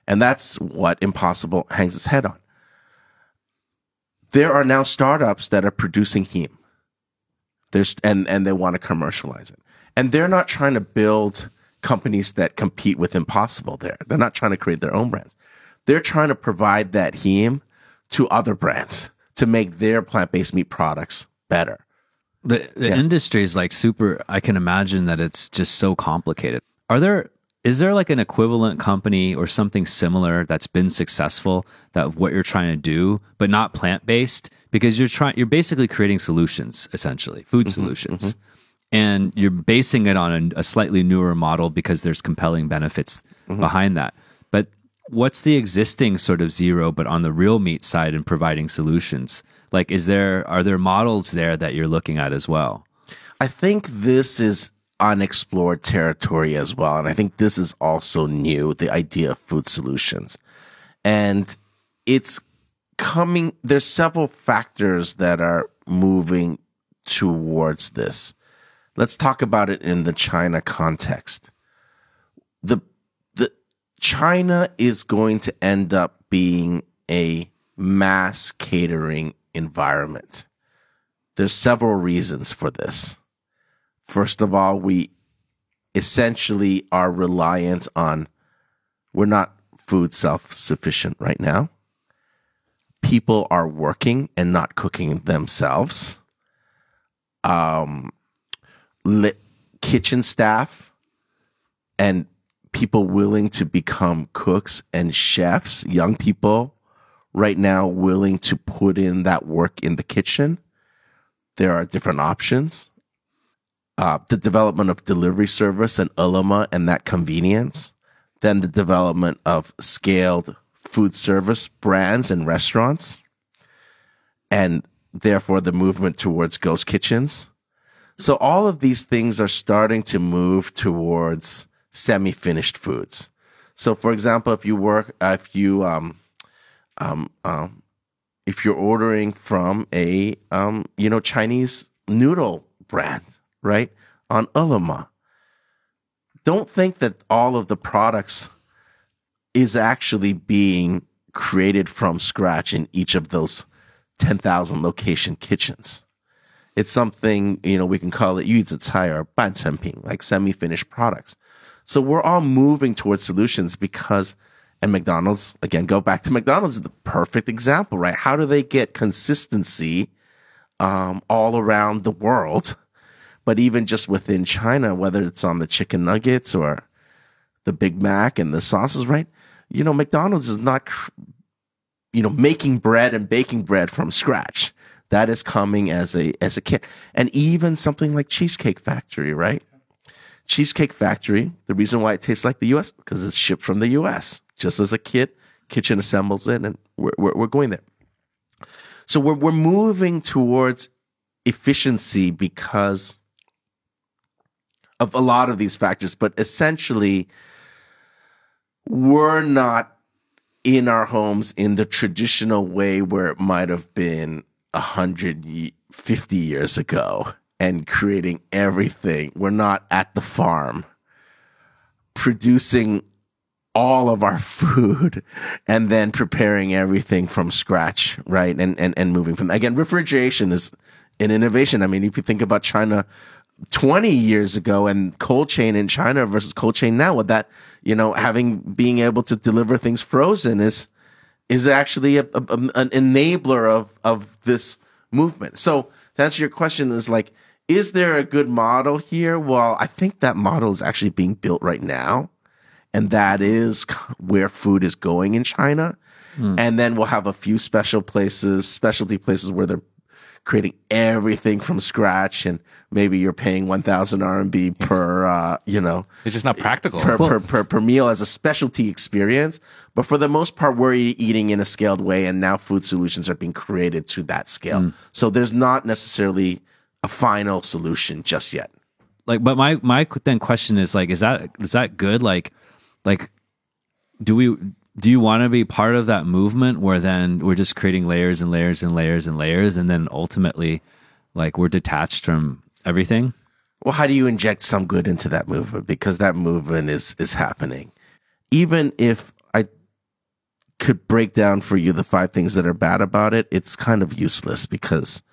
and that's what Impossible hangs its head on there are now startups that are producing heme. There's and and they want to commercialize it. And they're not trying to build companies that compete with Impossible there. They're not trying to create their own brands. They're trying to provide that heme to other brands to make their plant-based meat products better. The the industry is like super. I can imagine that it's just so complicated. Are there is there like an equivalent company or something similar that's been successful that what you're trying to do, but not plant based? Because you're trying, you're basically creating solutions, essentially food mm-hmm, solutions, mm-hmm. and you're basing it on a, a slightly newer model because there's compelling benefits mm-hmm. behind that. But what's the existing sort of Zrou, but on the real meat side and providing solutions? Like, is there are there models there that you're looking at as well? I think this is unexplored territory as well. And I think this is also new, the idea of food solutions. And it's coming, there's several factors that are moving towards this. Let's talk about it in the China context. The, the China is going to end up being a mass catering environment. There's several reasons for this. First of all, we essentially are reliant on, we're not food self sufficient right now. People are working and not cooking themselves. Um, kitchen staff and people willing to become cooks and chefs, young people right now willing to put in that work in the kitchen. There are different options uh, the development of delivery service and Ele.me and that convenience, then the development of scaled food service brands and restaurants, and therefore the movement towards ghost kitchens. So all of these things are starting to move towards semi-finished foods. So, for example, if you work, if you um, um, um, if you're ordering from a um, you know Chinese noodle brand, right? On Ele.me, don't think that all of the products is actually being created from scratch in each of those 10,000 location kitchens. It's something, you know, we can call it yuzhicai or banchengpin, like semi-finished products. So we're all moving towards solutions because – and McDonald's, again, go back to McDonald's is the perfect example, right? How do they get consistency um, all around the world? But even just within China, whether it's on the chicken nuggets or the Big Mac and the sauces, right? You know, McDonald's is not, you know, making bread and baking bread from scratch. That is coming as a as a kit, and even something like Cheesecake Factory, right? Cheesecake Factory. The reason why it tastes like the U.S. because it's shipped from the U.S. Just as a kit, kitchen assembles it, and we're we're, we're going there. So we're we're moving towards efficiency because of a lot of these factors, but essentially, we're not in our homes in the traditional way where it might have been 150 years ago and creating everything. We're not at the farm producing all of our food and then preparing everything from scratch, right? And and and moving from again, refrigeration is an innovation. I mean, if you think about China 20 years ago and cold chain in China versus cold chain now, with that, you know, having being able to deliver things frozen is is actually a, a- um, an enabler of of this movement. So to answer your question is like, is there a good model here? Well, I think that model is actually being built right now. And that is where food is going in China. Hmm. And then we'll have a few special places, specialty places where they're creating everything from scratch, and maybe you're paying 1,000 RMB per, uh, you know, It's just not eh, practical. per, per, per, per meal as a specialty experience. But for the most part, we're eating in a scaled way, and now food solutions are being created to that scale. Hmm. So there's not necessarily a final solution just yet. like but my my then question is like is that is that good like like do we do you want to be part of that movement where then we're just creating layers and layers and layers and layers and then ultimately like we're detached from everything Well, how do you inject some good into that movement? Because that movement is is happening. Even if I could break down for you the five things that are bad about it, it's kind of useless because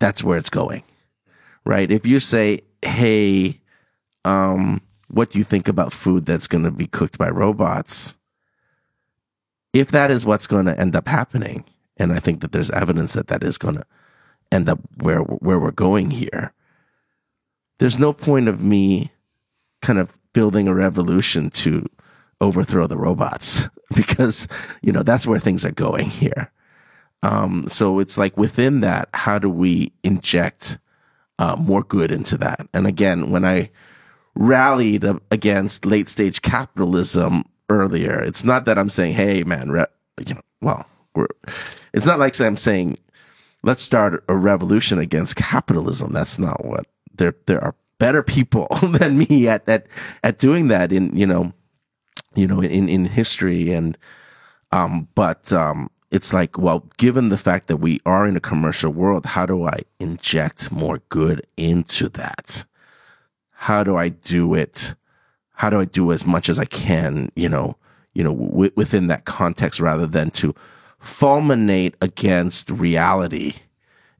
that's where it's going. Right? If you say, "Hey, um, what do you think about food that's going to be cooked by robots?" If that is what's going to end up happening, and I think that there's evidence that that is going to end up where where we're going here, there's no point of me kind of building a revolution to overthrow the robots because you know that's where things are going here um, so it's like within that how do we inject uh, more good into that and again when i rallied against late stage capitalism earlier. It's not that i'm saying hey man re- you know well it's not like i'm saying let's start a revolution against capitalism. That's not what there there are better people than me at at at doing that in you know you know in in history. And um but um it's like well given the fact that we are in a commercial world how do I inject more good into that how do I do it? How do I do as much as I can you know you know w- within that context rather than to fulminate against reality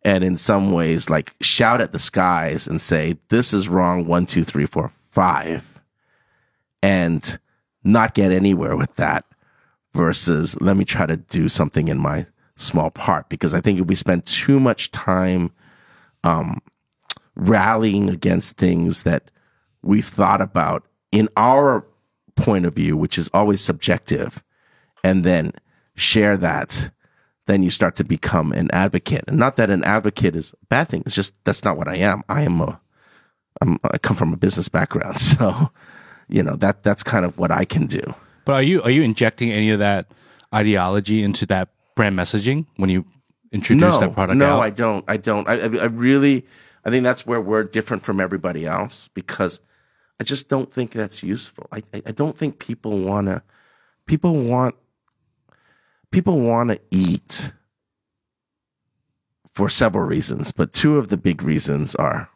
and in some ways like shout at the skies and say this is wrong one two three four five and not get anywhere with that versus let me try to do something in my small part because i think if we spend too much time um rallying against things that we thought about in our point of view which is always subjective and then share that, then you start to become an advocate. And not that an advocate is a bad thing. It's just that's not what I am. I am a I'm, I come from a business background, so you know that that's kind of what I can do. But are you are you injecting any of that ideology into that brand messaging when you introduce no, that product no, out? I don't. I don't. I, I I really, I think that's where we're different from everybody else because I just don't think that's useful. I, I, don't think people want to, people want, people want to eat for several reasons, but two of the big reasons are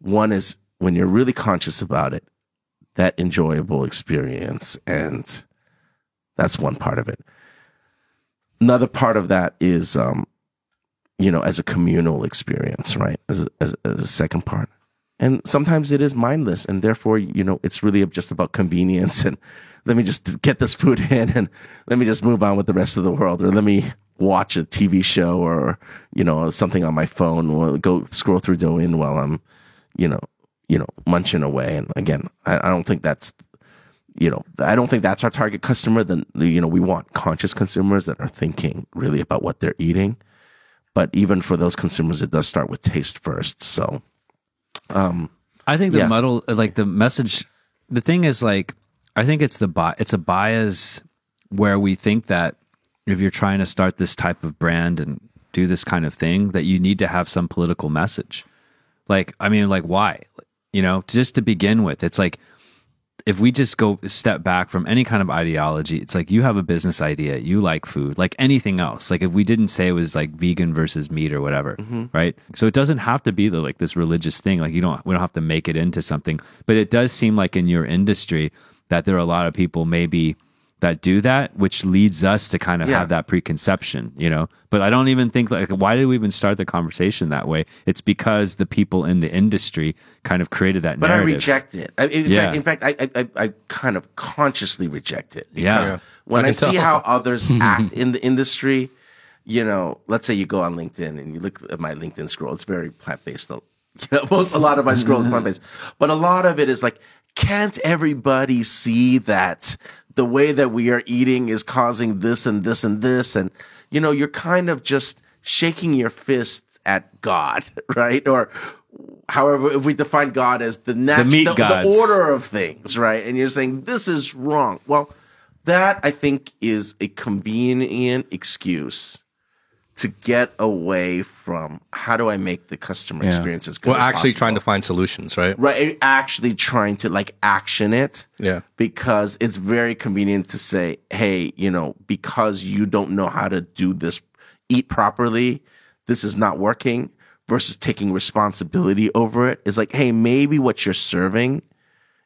one is when you're really conscious about it, that enjoyable experience. And that's one part of it another part of that is um you know as a communal experience right as a, as, as a second part and sometimes it is mindless and therefore you know it's really just about convenience and let me just get this food in and let me just move on with the rest of the world or let me watch a tv show or you know something on my phone or go scroll through douyin while i'm you know you know munching away and again i, I don't think that's you know, I don't think that's our target customer. Then, you know, we want conscious consumers that are thinking really about what they're eating. But even for those consumers, it does start with taste first. So, um, I think the Yeah. muddle, like the message, the thing is like, I think it's the bi- it's a bias where we think that if you're trying to start this type of brand and do this kind of thing, that you need to have some political message. Like, I mean, like why? You know, just to begin with, it's like if we just go step back from any kind of ideology, it's like you have a business idea, you like food, like anything else. Like if we didn't say it was like vegan versus meat or whatever, mm-hmm. right? So it doesn't have to be the like this religious thing. Like you don't we don't have to make it into something. But it does seem like in your industry that there are a lot of people maybe that do that, which leads us to kind of Yeah. have that preconception, you know. But I don't even think like why did we even start the conversation that way? It's because the people in the industry kind of created that but narrative. I reject it. I, in, Yeah. fact, in fact, I, I, I, I kind of consciously reject it. Yeah. Because Yeah. when I I, see how others act in the industry, you know, let's say you go on LinkedIn and you look at my LinkedIn scroll, it's very plant based. You know, most, a lot of my scroll is plant based, but a lot of it is like can't everybody see that the way that we are eating is causing this and this and this? And, you know, you're kind of just shaking your fist at God, right? Or however, if we define God as the nat- meat the, the order of things, right? And you're saying this is wrong. Well, that I think is a convenient excuse to get away from how do I make the customer experience as good Well, as actually possible. trying to find solutions, right? right actually trying to like action it Yeah. because it's very convenient to say hey you know because you don't know how to do this eat properly this is not working versus taking responsibility over it is like hey maybe what you're serving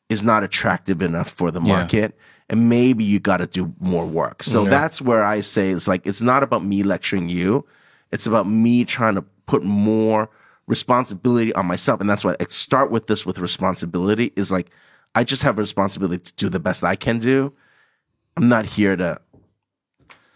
is not attractive enough for the market and maybe you got to do more work so that's where i say it's like it's not about me lecturing you it's about me trying to put more responsibility on myself and that's why i start with this with responsibility is like i just have a responsibility to do the best i can do i'm not here to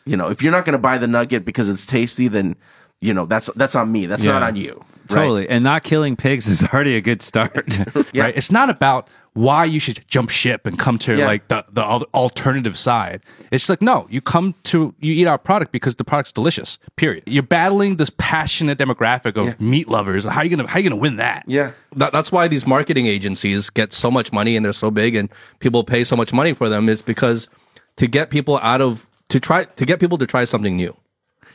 you know if you're not going to buy the nugget because it's tasty then you know that's that's on me that's not on you right? Totally. And not killing pigs is already a good start. Yeah. right? It's not about why you should jump ship and come to Yeah. like the, the alternative side. It's like, no, you come to, you eat our product because the product's delicious, period. You're battling this passionate demographic of meat lovers. How you going to, how you going to win that? yeah That, that's why these marketing agencies get so much money and they're so big and people pay so much money for them is because to get people out of to try to get people to try something new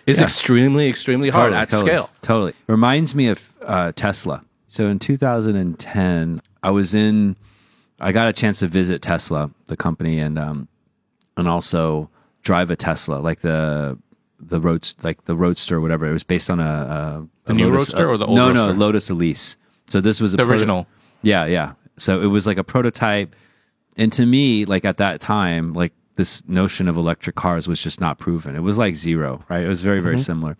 is extremely extremely hard Totally, at totally, scale. Totally. Reminds me of uh, Tesla. So in 2010, I was in, I got a chance to visit Tesla, the company, and um, and also drive a Tesla, like the the roads, like the Roadster, or whatever. It was based on a, a The a new Lotus- Roadster or the old no, Roadster? no, Lotus Elise. So this was a The proto- original. yeah, yeah. So it was like a prototype. And to me, like at that time, like this notion of electric cars was just not proven. It was like zero, right? It was very, very similar.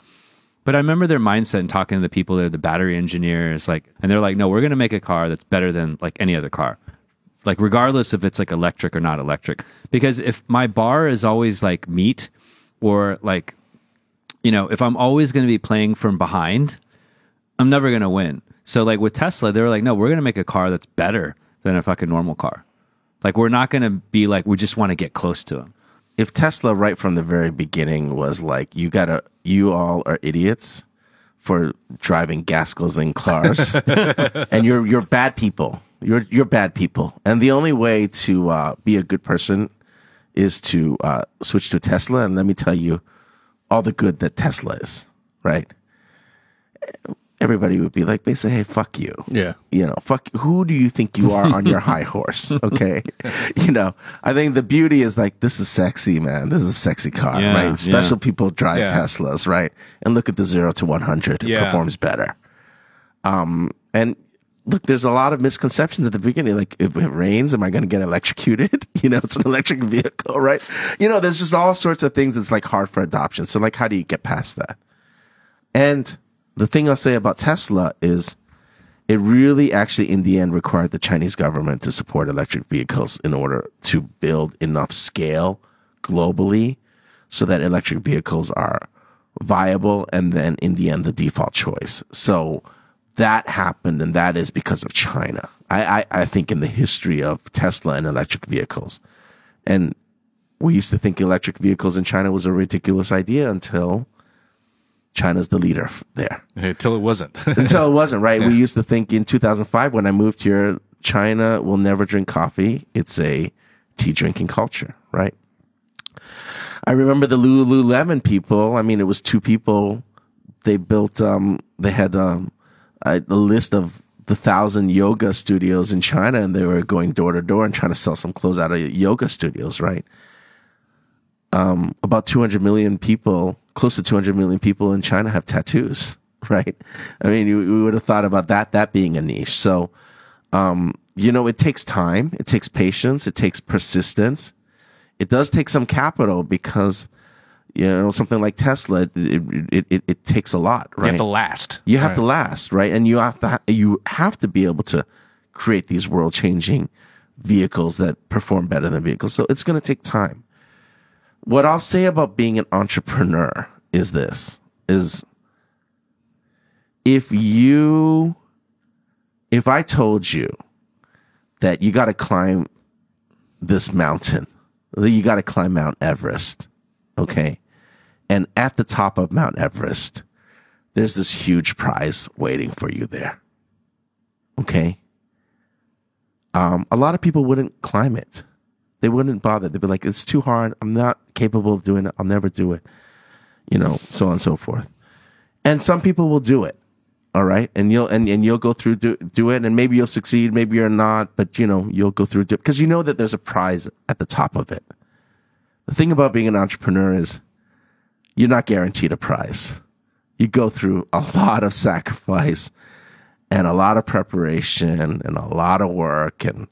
But I remember their mindset and talking to the people there, the battery engineers, like, and they're like, no, we're going to make a car that's better than like any other car. Like, regardless if it's like electric or not electric. Because if my bar is always like meat or like, you know, if I'm always going to be playing from behind, I'm never going to win. So like with Tesla, they were like, no, we're going to make a car that's better than a fucking normal car. Like we're not going to be like, we just want to get close to them. if Tesla right from the very beginning was like, you gotta, you all are idiots for driving gas guzzling cars, and you're you're bad people. You're you're bad people, and the only way to uh, be a good person is to uh, switch to Tesla. And let me tell you, all the good that Tesla is, right? Everybody would be like, basically, hey, fuck you Yeah. you know, fuck, who do you think you are on your high horse? Okay. you know, I think the beauty is like, this is sexy, man. This is a sexy car, Yeah, right? Special yeah. people drive Yeah. Teslas, right? And look at the zero to 100. It performs better. Um, and look, there's a lot of misconceptions at the beginning. Like, if it rains, am I going to get electrocuted? You know, it's an electric vehicle, right? You know, there's just all sorts of things that's like hard for adoption. So, like, how do you get past that? And the thing I'll say about Tesla is it really actually in the end required the Chinese government to support electric vehicles in order to build enough scale globally so that electric vehicles are viable and then in the end the default choice. So that happened and that is because of China. I, I, I think in the history of Tesla and electric vehicles. And we used to think electric vehicles in China was a ridiculous idea until China's the leader there Until it wasn't. until it wasn't right. We used to think in 2005 when I moved here, China will never drink coffee. It's a tea drinking culture, right? I remember the Lululemon people. I mean, it was two people. They built. Um, they had um, a, a list of the thousand yoga studios in China, and they were going door to door and trying to sell some clothes out of yoga studios, right? Um, about 200 million people, close to 200 million people in China have tattoos, right? I mean, we would have thought about that, that being a niche. So, um, you know, it takes time, it takes patience, it takes persistence. It does take some capital because, you know, something like Tesla, it, it, it, it takes a lot, right? You have to last. You have Right. to last, right? And you have to ha- you have to be able to create these world changing vehicles that perform better than vehicles. So it's going to take time. What I'll say about being an entrepreneur is this: is if you, if I told you that you got to climb this mountain. that You got to climb Mount Everest. Okay. And at the top of Mount Everest, there's this huge prize waiting for you there. Okay. Um, a lot of people wouldn't climb it. They wouldn't bother. They'd be like, it's too hard. I'm not capable of doing it. I'll never do it. You know, so on and so forth. And some people will do it. All right. And you'll, and, and you'll go through, do, do it. And maybe you'll succeed. Maybe you're not, but you know, you'll go through it because you know that there's a prize at the top of it. The thing about being an entrepreneur is you're not guaranteed a prize. You go through a lot of sacrifice and a lot of preparation and a lot of work and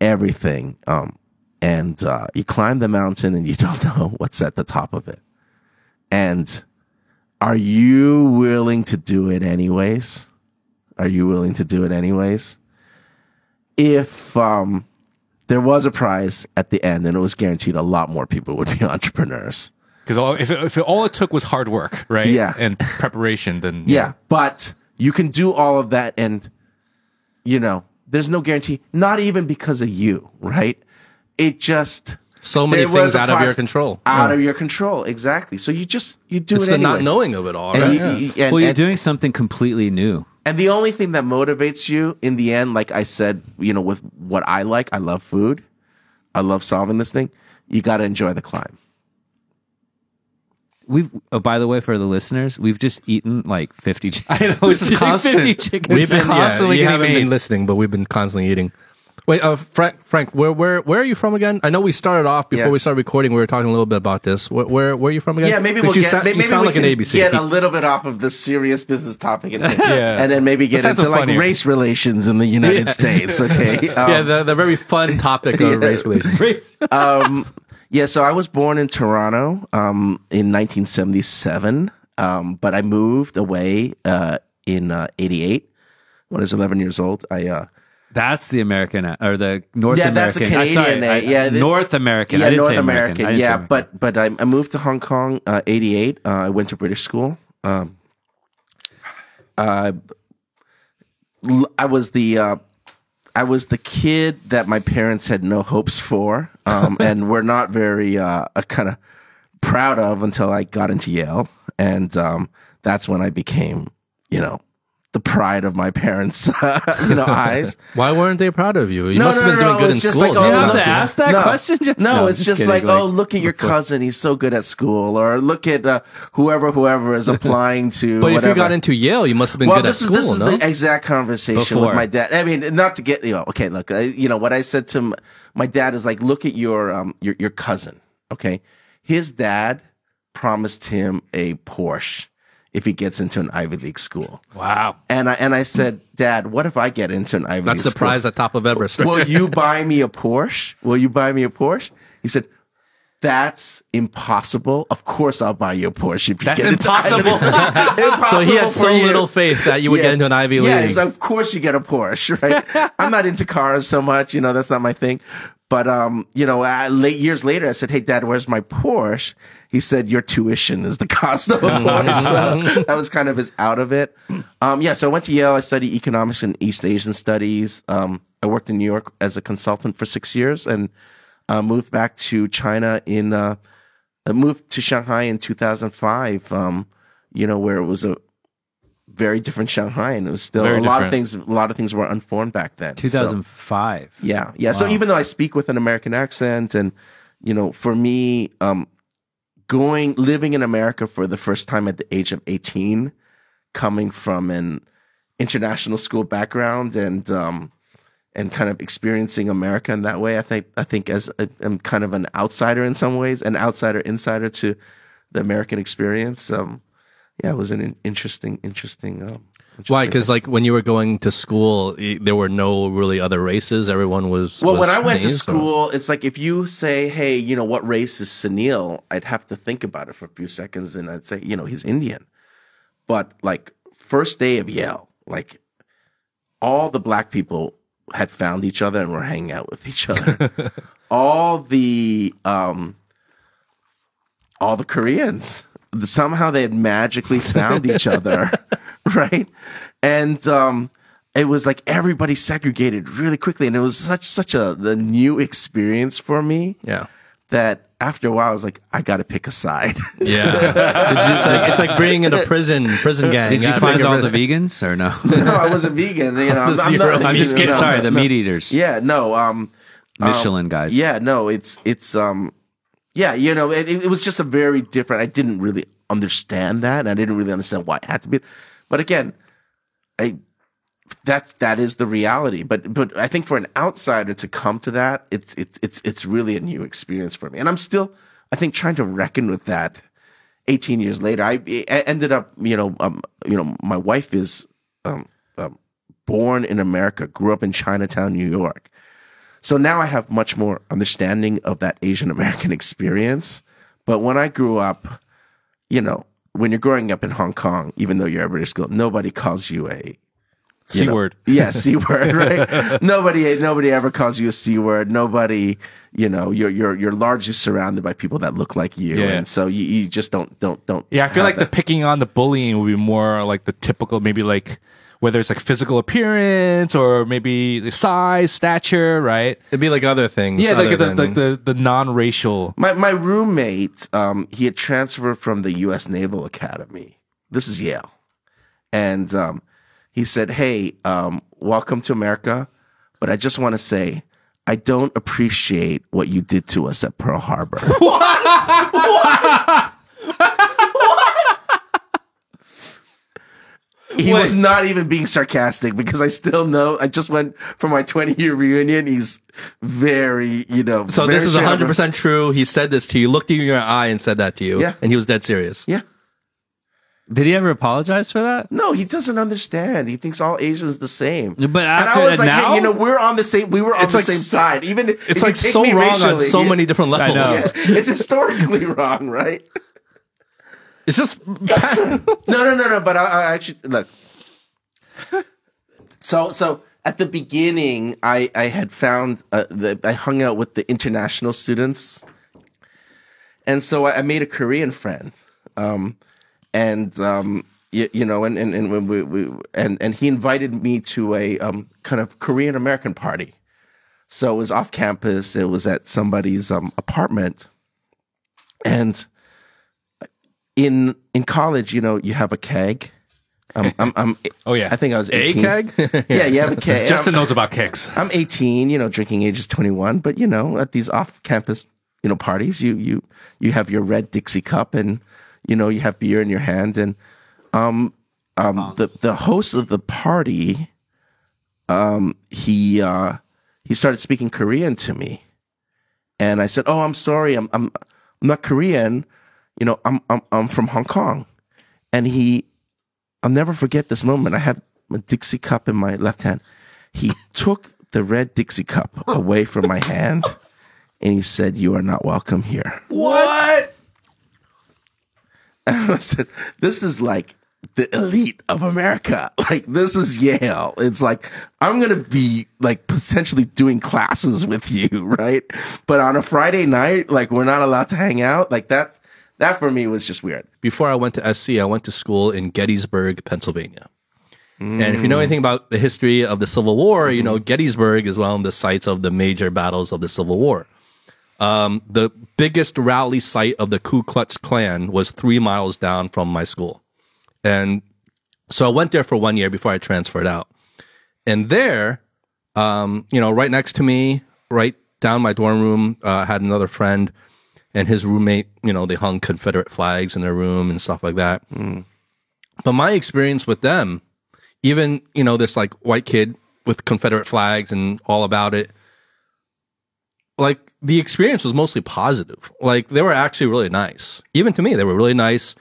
everything. Um, and uh, you climb the mountain and you don't know what's at the top of it. And are you willing to do it anyways? Are you willing to do it anyways? If um, there was a prize at the end and it was guaranteed, a lot more people would be entrepreneurs. Because if, it, if it, all it took was hard work, right? Yeah. And preparation, then Yeah, but you can do all of that and you know, there's no guarantee, not even because of you, right? It just So many things out of your control. Out of your control, exactly. So you just you do It's it the not anyways. knowing of it all, And, right? you- Yeah. you- and- well, you're and- doing something completely new. and the only thing that motivates you in the end, like I said, you know, with what I like, I love food. I love solving this thing. You got to enjoy the climb. We've, oh, by the way, for the listeners, we've just eaten like 50 chickens. I know, it's constant. 50 chickens. We've been constantly yeah, you haven't been listening, but we've been constantly eating. Wait, uh, Frank, Frank, where, where, where are you from again? I know we started off before Yeah. we started recording. We were talking a little bit about this. Where, where, where are you from again? Yeah, maybe 'Cause we'll you get, sound, maybe, you sound we like an ABC. get a little bit off of the serious business topic and, Yeah. and then maybe get Let's into like fun race relations in the United States. Okay. Um, yeah, the, the very fun topic of race relations. Yeah, so I was born in Toronto um, in 1977, um, but I moved away uh, in uh, 88 when I was 11 years old. I uh, That's the American uh, or the North American. Yeah, American. that's the uh, sorry, Canadian, I- uh, yeah, the- North American. yeah, I didn't North say American. I say Yeah, American. but but I, I moved to Hong Kong uh, 88. Uh, I went to British school. Um, uh, I was the uh, I was the kid that my parents had no hopes for, um, and were not very uh, kind of proud of until I got into Yale, and um, that's when I became, you know, the pride of my parents, you know, eyes. Why weren't they proud of you? You No, must no, have been no, doing no, good in it's just school. like, oh, You have to ask that No. question. Just, No, it's just kidding, like, oh, look at your cousin. He's so good at school. Or look at uh, whoever, whoever is applying to. But if you got into Yale, you must have been well, good this at is school, this is the exact conversation Before. with my dad. I mean, not to get you know. Okay, look, I, you know what I said to m- my dad is like, look at your um your your cousin. Okay, his dad promised him a Porsche if he gets into an Ivy League school. Wow. And I and I said, Dad, what if I get into an Ivy That's League the prize at top of Everest. right Will you buy me a Porsche? Will you buy me a Porsche? He said, That's impossible. Of course I'll buy you a Porsche if you That's get into impossible. Ivy League. So he had so you. little faith that you would Yeah. get into an Ivy League. Yeah, like, of course you get a Porsche, right? I'm not into cars so much, you know, that's not my thing. But um, you know, uh, late years later, I said, "Hey, Dad, where's my Porsche?" He said, "Your tuition is the cost of a Porsche." so that was kind of his out of it. Um, yeah, so I went to Yale. I studied economics and East Asian studies. Um, I worked in New York as a consultant for six years, and uh, moved back to China in. Uh, I moved to Shanghai in 2005. Um, you know, where it was a very different Shanghai, and it was still Very a lot of things. A lot of things were unformed back then. So- 2005. yeah, yeah. So even though I speak with an American accent, and you know, for me, um, going living in America for the first time at the age of eighteen, coming from an international school background, and um, and kind of experiencing America in that way, I think I think as a, I'm kind of an outsider in some ways, an outsider insider to the American experience. Um, yeah, it was an interesting, interesting. Um, Why? Because like when you were going to school, y- there were no really other races. Everyone was. Well, was when I went to Chinese, or- school, it's like if you say, "Hey, you know what race is Sunil?" I'd have to think about it for a few seconds, and I'd say, "You know, he's Indian." But like first day of Yale, like all the black people had found each other and were hanging out with each other. all the um, all the Koreans somehow they had magically found each other, right? And um, it was like everybody segregated really quickly, and it was such such a the new experience for me Yeah. that after a while I was like, I got to pick a side. Yeah. it's, like, it's like being in a prison prison gang. Did you gotta find all the vegans or no? no, I wasn't vegan. You know, I'm, I'm not. I'm just kidding. know, Sorry, the no. meat eaters, Yeah, no. Um, Michelin guys. Yeah, no, it's it's um yeah, you know, it, it was just a very different I didn't really understand that I didn't really understand why it had to be. But again, I that's that is the reality. But but I think for an outsider to come to that, it's it's it's it's really a new experience for me. And I'm still I think trying to reckon with that 18 years later. I, ended up, you know, um, you know, my wife is um, um born in America, grew up in Chinatown, New York. So now I have much more understanding of that Asian American experience. But when I grew up, you know, when you're growing up in Hong Kong, even though you're at British school, nobody calls you a C you know- word. Yeah, c word, right? nobody, nobody ever calls you a c word. Nobody, you know, you're you're you're largely surrounded by people that look like you, Yeah. and so you, you just don't don't don't. Yeah, I feel like the picking on the bullying would be more like the typical, maybe like whether it's like physical appearance or maybe the size, stature, right? It'd be like other things. Yeah, like other the, than- like the the non-racial. My my roommate, um, he had transferred from the U.S. Naval Academy. This is Yale, and um, he said, "Hey, um, welcome to America, but I just want to say." I don't appreciate what you did to us at Pearl Harbor. He Wait. was not even being sarcastic because I still know. I just went for my 20 year reunion. He's very, you know. so this is hundred percent true. He said this to you, looked you in your eye, and said that to you. Yeah. and he was dead serious. Yeah. Did he ever apologize for that? No, he doesn't understand. He thinks all Asians the same. But and after I was like, now, hey, you know, we're on the same. We were on It's the like same side. Even It's like so me wrong on so many different levels. know. yeah, it's historically wrong, right? It's just No, no, no, no. But I, I actually look. So, so at the beginning, I I had found uh, the I hung out with the international students, and so I, I made a Korean friend, um, and um, you, you know, and and and we, we and and he invited me to a um kind of Korean American party. So it was off campus. It was at somebody's um apartment, and in in college, you know, you have a keg. Um, I'm, I'm, Oh, yeah. I think I was a keg. Yeah, you have a keg. Justin I'm, knows about kegs. I'm 18. You know, drinking age is 21. But you know, at these off-campus, you know, parties, you you you have your red Dixie cup, and you know, you have beer in your hand, and um um the the host of the party, um he uh he started speaking Korean to me, and I said, "Oh, I'm sorry, I'm I'm I'm not Korean, you know, I'm I'm I'm from Hong Kong," and he I'll never forget this moment. I had a Dixie cup in my left hand. He took the red Dixie cup away from my hand and he said, You are not welcome here. What? And I said, This is like the elite of America. Like, this is Yale. It's like, I'm going to be like potentially doing classes with you, right? But on a Friday night, like, we're not allowed to hang out. Like, that, that for me was just weird. Before I went to SC, I went to school in Gettysburg, Pennsylvania. And if you know anything about the history of the Civil War, you know Gettysburg is one of the sites of the major battles of the Civil War. Um, the biggest rally site of the Ku Klux Klan was three miles down from my school. And so I went there for one year before I transferred out. And there, um, you know, right next to me, right down my dorm room, uh, I had another friend and his roommate, you know, they hung Confederate flags in their room and stuff like that. But my experience with them, even, you know, this like white kid with Confederate flags and all about it, like the experience was mostly positive. Like they were actually really nice. Even to me, they were really nice.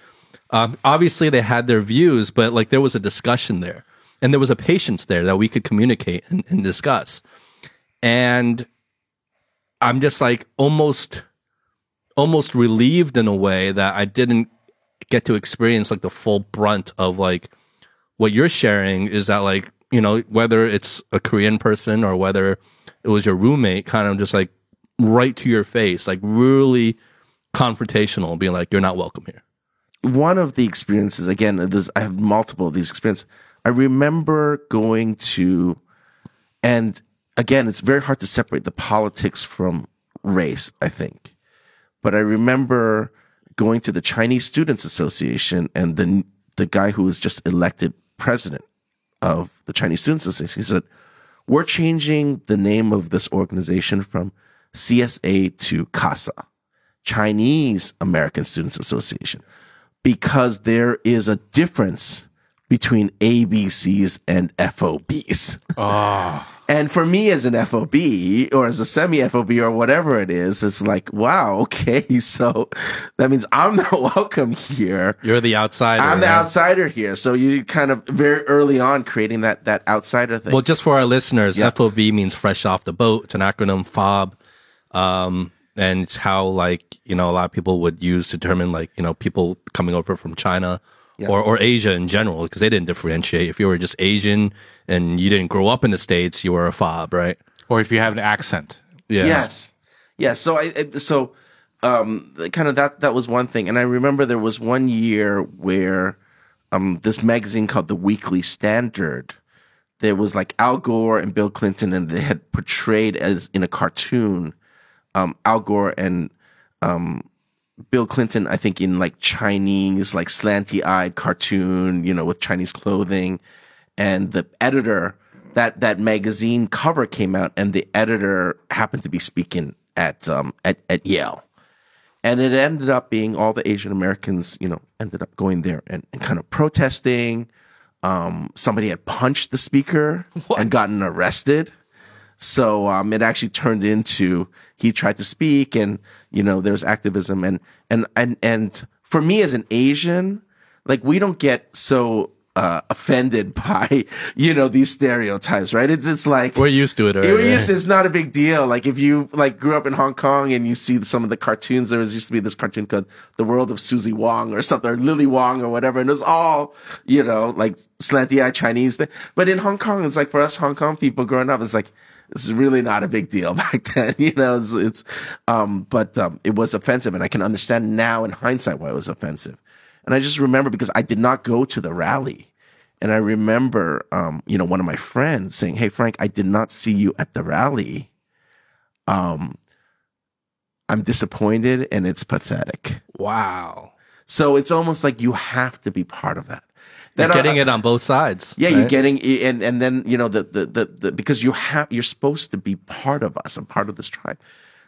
Um, obviously, they had their views, but like there was a discussion there, and there was a patience there that we could communicate and, and discuss. And I'm just like almost, almost relieved in a way that I didn't get to experience like the full brunt of like what you're sharing. Is that like you know whether it's a Korean person or whether it was your roommate, kind of just like right to your face, like really confrontational, being like, "You're not welcome here." one of the experiences again there's, i have multiple of these experiences I remember going to, and again, it's very hard to separate the politics from race, I think. But I remember going to the Chinese Students Association and the, the guy who was just elected president of the Chinese Students Association, he said, we're changing the name of this organization from CSA to CASA, Chinese American Students Association, because there is a difference between ABCs and FOBs. Ah. And for me as an FOB or as a semi FOB or whatever it is, it's like, wow, okay, so that means I'm not welcome here. You're the outsider. I'm the right? outsider here. So you kind of very early on creating that that outsider thing. Well, just for our listeners, Yeah. FOB means fresh off the boat. It's an acronym FOB. Um, and it's how like, you know, a lot of people would use to determine like, you know, people coming over from China or, or Asia in general, because they didn't differentiate. If you were just Asian and you didn't grow up in the States, you were a FOB, right? Or if you have an accent. Yeah. Yes. Yes. So I, I- so, um, kind of that, that was one thing. And I remember there was one year where, um, this magazine called the Weekly Standard, there was like Al Gore and Bill Clinton and they had portrayed as in a cartoon, um, Al Gore and, um, Bill Clinton, I think in like Chinese, like slanty eyed cartoon, you know, with Chinese clothing. And the editor, that, that magazine cover came out and the editor happened to be speaking at, um, at, at Yale. And it ended up being all the Asian Americans, you know, ended up going there and, and kind of protesting. Um, somebody had punched the speaker and gotten arrested. So um, it actually turned into he tried to speak, and you know there's activism, and and and and for me as an Asian, like we don't get so uh, offended by you know these stereotypes, right? It's it's like We're used to it already. we're used to, it's not a big deal. Like if you like grew up in Hong Kong and you see some of the cartoons, there was used to be this cartoon called The World of Susie Wong or something, or Lily Wong or whatever. And it was all, you know, like slanty eyed Chinese thing. But in Hong Kong, it's like for us Hong Kong people growing up, it's like, this is really not a big deal back then, you know, it's, it's um, but, um, it was offensive and I can understand now in hindsight why it was offensive. And I just remember because I did not go to the rally. And I remember, um, you know, one of my friends saying, Hey, Frank, I did not see you at the rally. Um, I'm disappointed and it's pathetic. Wow. So it's almost like you have to be part of that. You're Then I- getting it on both sides. yeah, you're getting, and, and then, you know, the, the, the, the, because you have, you're supposed to be part of us and part of this tribe.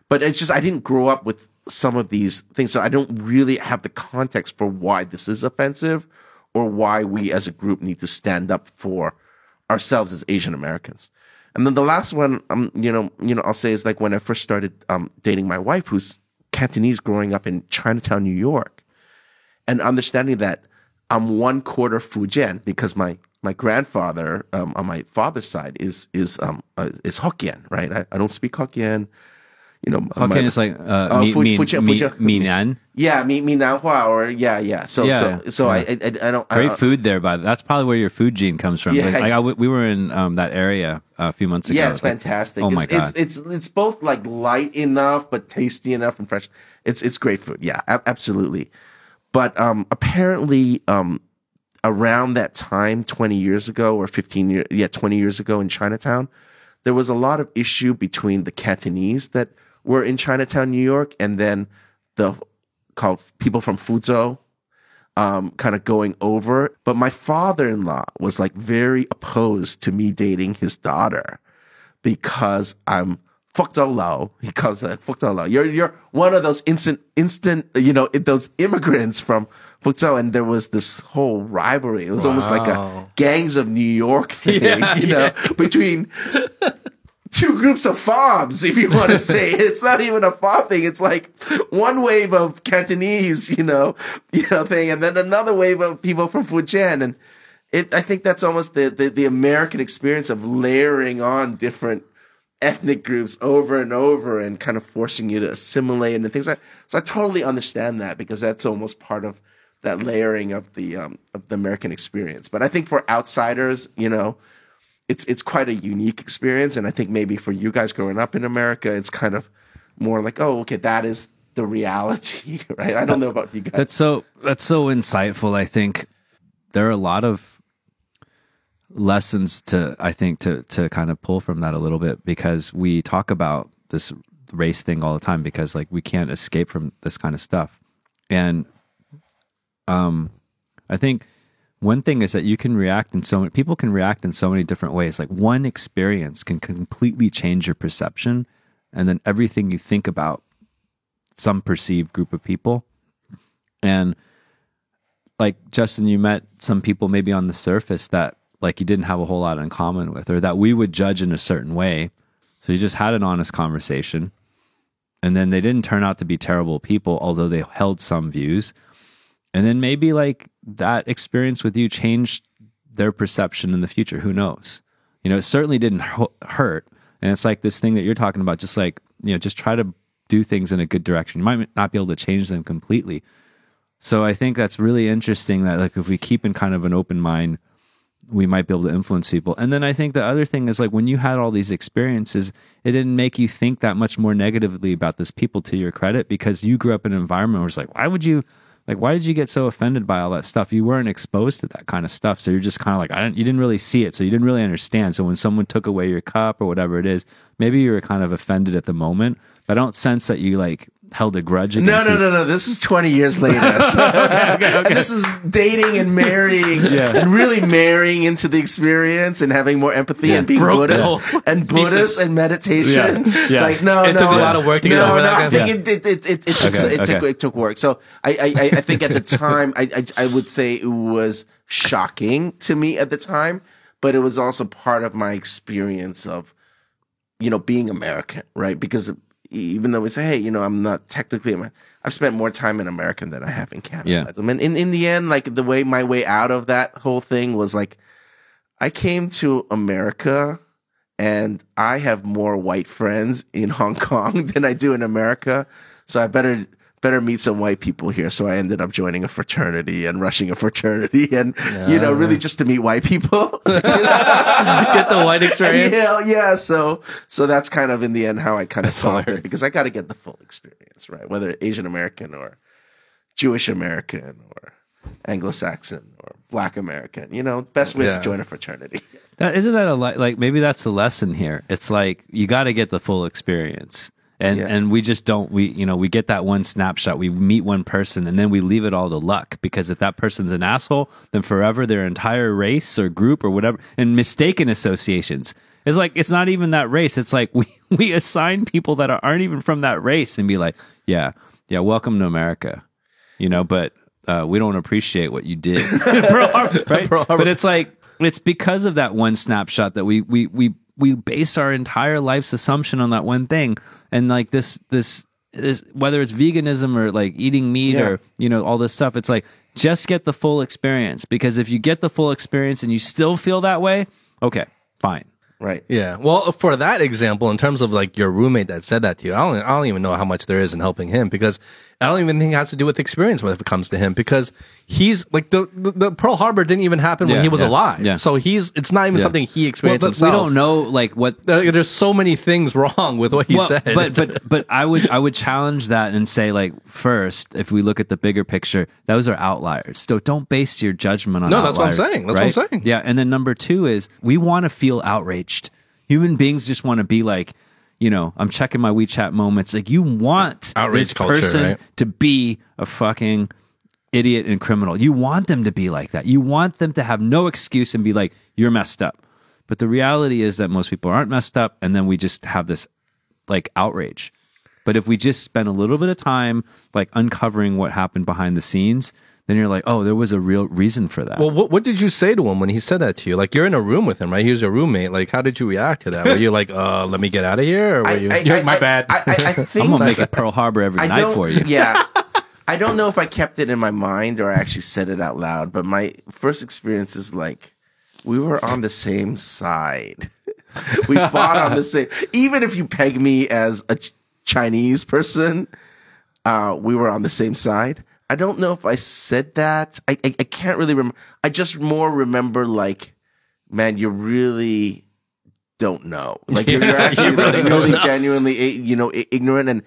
But it's just, I didn't grow up with some of these things. So I don't really have the context for why this is offensive or why we as a group need to stand up for ourselves as Asian Americans. And then the last one, um, you know, you know, I'll say is like when I first started, um, dating my wife, who's Cantonese growing up in Chinatown, New York and understanding that I'm one quarter Fujian because my my grandfather um, on my father's side is is um uh, is Hokkien, right? I, I don't speak Hokkien. You know, Hokkien my- is like uh, Oh, mi, Fu- mi, Fujian- mi, Fujian- Minnan. yeah, me me Nanhua or yeah yeah. So Yeah, so so yeah. I, I I don't I Great don't- food there, by that's probably where your food gene comes from. Yeah. Like, like, I we were in um, that area a few months ago. Yeah, it's Like, fantastic. Oh my it's, god! It's, it's it's both like light enough but tasty enough and fresh. It's it's great food. Yeah, absolutely. But um, apparently, um, around that time, twenty years ago or fifteen years, yeah, twenty years ago in Chinatown, there was a lot of issue between the Cantonese that were in Chinatown, New York, and then the called people from Fuzhou um, kind of going over. But my father in law was like very opposed to me dating his daughter because I'm Lao. He calls it Lao. You're you're one of those instant instant you know those immigrants from Fuzhou, and there was this whole rivalry. It was almost like a gangs of New York thing, Yeah, you know, between two groups of fobs, if you want to say. It's not even a fob thing. It's like one wave of Cantonese, you know, you know, thing, and then another wave of people from Fujian. And it, I think that's almost the, the, the American experience of layering on different ethnic groups over and over and kind of forcing you to assimilate and things like so I totally understand that because that's almost part of that layering of the um, of the American experience. But I think for outsiders, you know, it's it's quite a unique experience, and I think maybe for you guys growing up in America, it's kind of more like, oh, okay, that is the reality, right? I don't know about you guys. That's so that's so insightful. I think there are a lot of lessons to I think to to kind of pull from that a little bit because we talk about this race thing all the time because like we can't escape from this kind of stuff. And um I think one thing is that you can react in so many people can react in so many different ways. Like one experience can completely change your perception and then everything you think about some perceived group of people. And like Justin, you met some people maybe on the surface that like you didn't have a whole lot in common with, or that we would judge in a certain way. So you just had an honest conversation. And then they didn't turn out to be terrible people, although they held some views. And then maybe like that experience with you changed their perception in the future. Who knows? You know, it certainly didn't hurt. And it's like this thing that you're talking about, just like, you know, just try to do things in a good direction. You might not be able to change them completely. So I think that's really interesting that like if we keep in kind of an open mind, we might be able to influence people. And then I think the other thing is like when you had all these experiences, it didn't make you think that much more negatively about this people to your credit because you grew up in an environment where it's like, why would you like why did you get so offended by all that stuff? You weren't exposed to that kind of stuff. So you're just kind of like I didn't you didn't really see it. So you didn't really understand. So when someone took away your cup or whatever it is, maybe you were kind of offended at the moment. But I don't sense that you like held a grudge against No, no, these- no, no. This is 20 years later. So, And this is dating and marrying and really marrying into the experience and having more empathy and being Broke Buddhist and Buddhist and meditation. Yeah. Yeah. Like, no, It no. took a lot of work to get no, over no, that I think of- it, it, it, it, it, took, Okay, it, took, it took work. So I, I, I- I think at the time, I, I, I would say it was shocking to me at the time, but it was also part of my experience of, you know, being American, right? Because even though we say, hey, you know, I'm not technically, Amer- I've spent more time in America than I have in Canada. Yeah. I mean, in, in the end, like the way my way out of that whole thing was like, I came to America and I have more white friends in Hong Kong than I do in America. So I better better meet some white people here. So I ended up joining a fraternity and rushing a fraternity and you know, really just to meet white people. Get the white experience. yeah, yeah. So so that's kind of in the end how I kind of solved it because I got to get the full experience, right? Whether Asian American or Jewish American or Anglo-Saxon or Black American, you know, best way is Yeah. to join a fraternity. That isn't that a li- like maybe that's the lesson here. It's like you got to get the full experience. And Yeah. and we just don't we you know we get that one snapshot. We meet one person and then we leave it all to luck because if that person's an asshole, then forever their entire race or group or whatever and mistaken associations. It's like it's not even that race. It's like we we assign people that aren't even from that race and be like, yeah, yeah, welcome to America, you know. But uh, we don't appreciate what you did, Pearl Harbor, right? But it's like it's because of that one snapshot that we we we we base our entire life's assumption on that one thing, and like this this this whether it's veganism or like eating meat Yeah. or you know all this stuff, it's like just get the full experience because if you get the full experience and you still feel that way, okay, fine. Right. Yeah. Well, for that example, in terms of like your roommate that said that to you, I don't, I don't even know how much there is in helping him because I don't even think it has to do with experience when it comes to him because he's like the, the, the Pearl Harbor didn't even happen when Yeah, he was yeah, alive. yeah. So he's, it's not even something he experienced but himself. we don't know like what There- There's so many things wrong with what he Well, said. But but but I would I would challenge that and say like first, if we look at the bigger picture, those are outliers. So don't base your judgment on No, that's what I'm outliers, saying. That's what I'm right? saying. Yeah, and then number two is we want to feel outraged. Human beings just want to be like, you know, I'm checking my WeChat moments. Like you want Outrage this culture, person right? to be a fucking idiot and criminal. You want them to be like that. You want them to have no excuse and be like, you're messed up. But the reality is that most people aren't messed up, and then we just have this like outrage. But if we just spend a little bit of time like uncovering what happened behind the scenes, then you're like, oh, there was a real reason for that. well, what, what did you say to him when he said that to you? Like you're in a room with him, right? He was your roommate. Like how did you react to that? Were you like, uh, let me get out of here? Or were you? You're- my bad. I, I, I think I'm gonna make it Pearl Harbor every I night for you. Yeah. I don't know if I kept it in my mind or I actually said it out loud, but my first experience is like we were on the same side. we fought on the same. Even if you peg me as a Ch- Chinese person, uh, we were on the same side. I don't know if I said that. I I, I can't really remember. I just more remember like, man, you really don't know. Like you're, you're actually you really really, know. genuinely, you know, ignorant and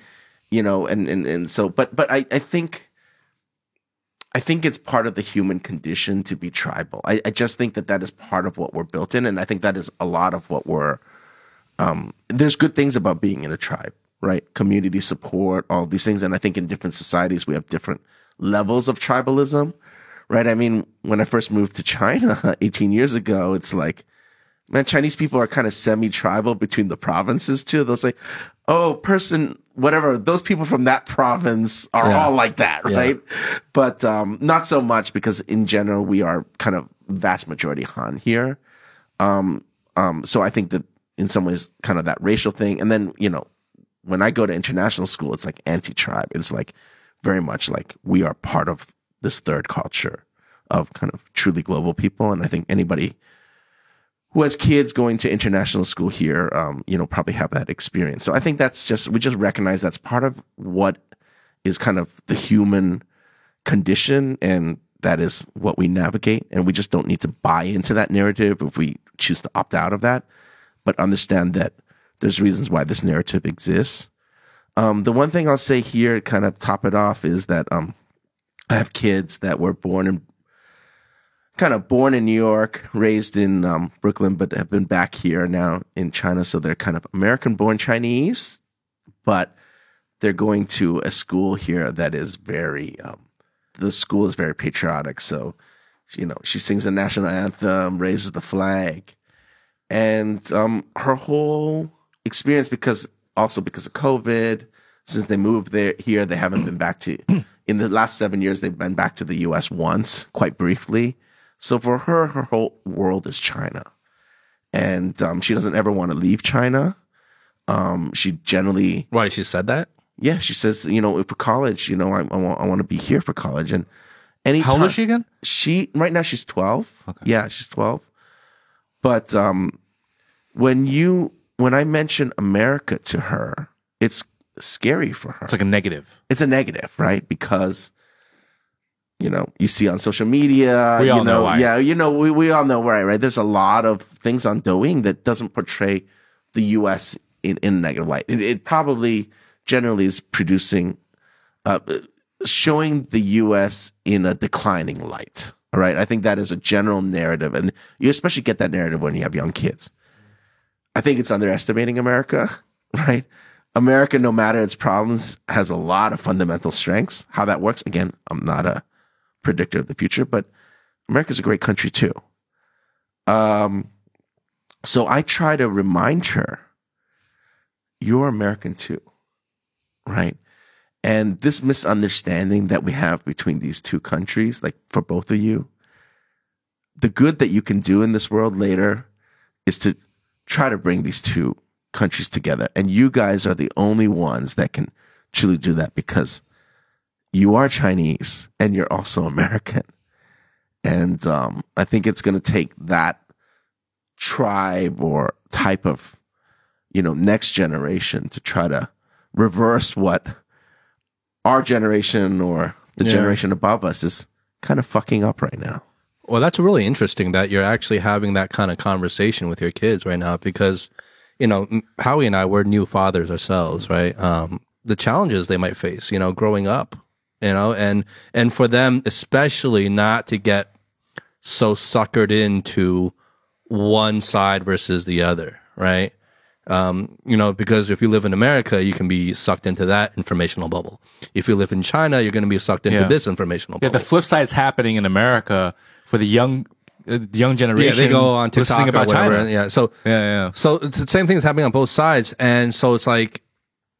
you know, and and and so. But but I I think. I think it's part of the human condition to be tribal. I, I just think that that is part of what we're built in, and I think that is a lot of what we're. Um, there's good things about being in a tribe, right? Community support, all these things, and I think in different societies we have different levels of tribalism, right? I mean, when I first moved to China 18 years ago, it's like, man, Chinese people are kind of semi-tribal between the provinces too. They'll say, "Oh, person, whatever, those people from that province are Yeah. all like that, Yeah. right?" But um, not so much because in general we are kind of vast majority Han here. Um, um, so I think that in some ways, kind of that racial thing, and then you know, when I go to international school, it's like anti-tribe. It's like very much like we are part of this third culture of kind of truly global people, and I think anybody who has kids going to international school here, um, you know, probably have that experience. So I think that's just we just recognize that's part of what is kind of the human condition, and that is what we navigate. And we just don't need to buy into that narrative if we choose to opt out of that, but understand that there's reasons why this narrative exists. Um, the one thing I'll say here, kind of top it off, is that um, I have kids that were born in kind of born in New York, raised in um, Brooklyn, but have been back here now in China. So they're kind of American born Chinese, but they're going to a school here that is very, um, the school is very patriotic. So, you know, she sings the national anthem, raises the flag. And um, her whole experience, because also because of COVID, since they moved there here, they haven't been back to. In the last seven years, they've been back to the U.S. once, quite briefly. So for her, her whole world is China, and um, she doesn't ever want to leave China. Um, she generally Why she said that? yeah, she says, you know, for college, you know, I, I want I want to be here for college. And anytime How old is she again? She right now she's twelve. Yeah, she's twelve. But um, when you when I mention America to her, it's scary for her. It's like a negative. It's a negative, right? Because you know you see on social media, We you know know, why. yeah, you know, we we all know right, right. There's a lot of things on Douyin that doesn't portray the U.S. in in a negative light. It, it probably generally is producing, uh, showing the U.S. in a declining light. All right, I think that is a general narrative, and you especially get that narrative when you have young kids. I think it's underestimating America, right? America, no matter its problems, has a lot of fundamental strengths. How that works, again, I'm not a predictor of the future, but America's a great country too. Um, so I try to remind her, you're American too, right? And this misunderstanding that we have between these two countries, like for both of you, the good that you can do in this world later is to try to bring these two countries together. And you guys are the only ones that can truly do that because you are Chinese and you're also American. And um, I think it's going to take that tribe or type of, you know, next generation to try to reverse what our generation or the Yeah. generation above us is kind of fucking up right now. Well, that's really interesting that you're actually having that kind of conversation with your kids right now because, you know, Howie and I were new fathers ourselves, right? Um, the challenges they might face, you know, growing up, you know, and and for them especially not to get so suckered into one side versus the other, right? Um, you know, because if you live in America, you can be sucked into that informational bubble. If you live in China, you're going to be sucked into Yeah. this informational Yeah, bubble. the flip side's happening in America for the young, uh, the young yeah, generation. they go on TikTok listening or about whatever. China. Yeah, so Yeah, yeah. so it's the same thing is happening on both sides, and so it's like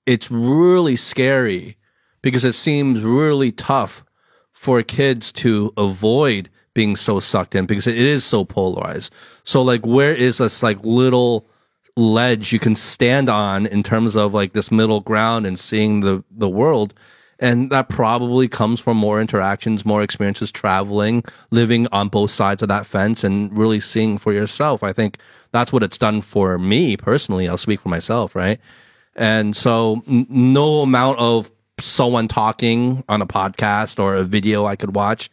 it's really scary because it seems really tough for kids to avoid being so sucked in because it is so polarized. So like, where is this like little ledge you can stand on in terms of like this middle ground and seeing the the world? And that probably comes from more interactions, more experiences traveling, living on both sides of that fence and really seeing for yourself. I think that's what it's done for me personally. I'll speak for myself, right? And so n- no amount of someone talking on a podcast or a video I could watch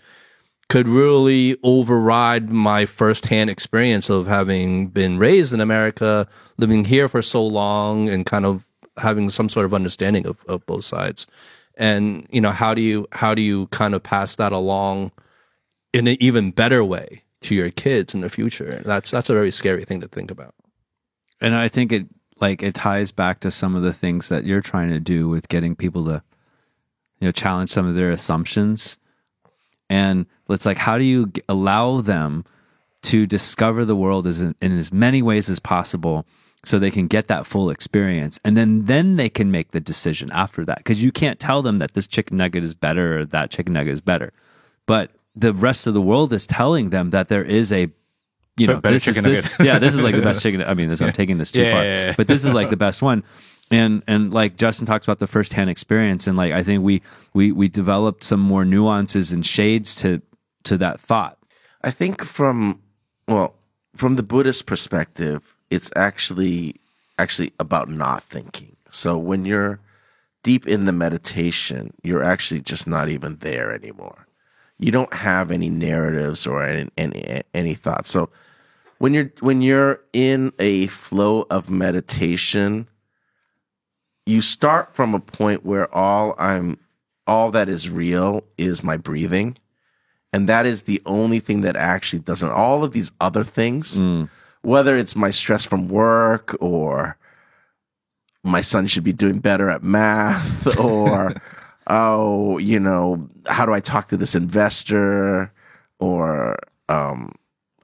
could really override my firsthand experience of having been raised in America, living here for so long, and kind of having some sort of understanding of, of both sides. And you know how do you how do you kind of pass that along in an even better way to your kids in the future? That's that's a very scary thing to think about. And I think it like it ties back to some of the things that you're trying to do with getting people to you know challenge some of their assumptions. And it's like how do you allow them to discover the world as in, in as many ways as possible so they can get that full experience. And then then they can make the decision after that because you can't tell them that this chicken nugget is better or that chicken nugget is better. But the rest of the world is telling them that there is a you know better this is chicken this, nugget. yeah this is like the best chicken i mean this i'm taking this too Yeah, far. yeah, yeah. but this is like the best one. And and like justin talks about the firsthand experience and like i think we we we developed some more nuances and shades to to that thought. I think from well, from the Buddhist perspective, it's actually actually about not thinking. So when you're deep in the meditation, you're actually just not even there anymore. You don't have any narratives or any any, any thoughts. So when you're when you're in a flow of meditation, you start from a point where all I'm all that is real is my breathing and that is the only thing that actually doesn't all of these other things mm. Whether it's my stress from work or my son should be doing better at math or oh you know how do i talk to this investor? Or um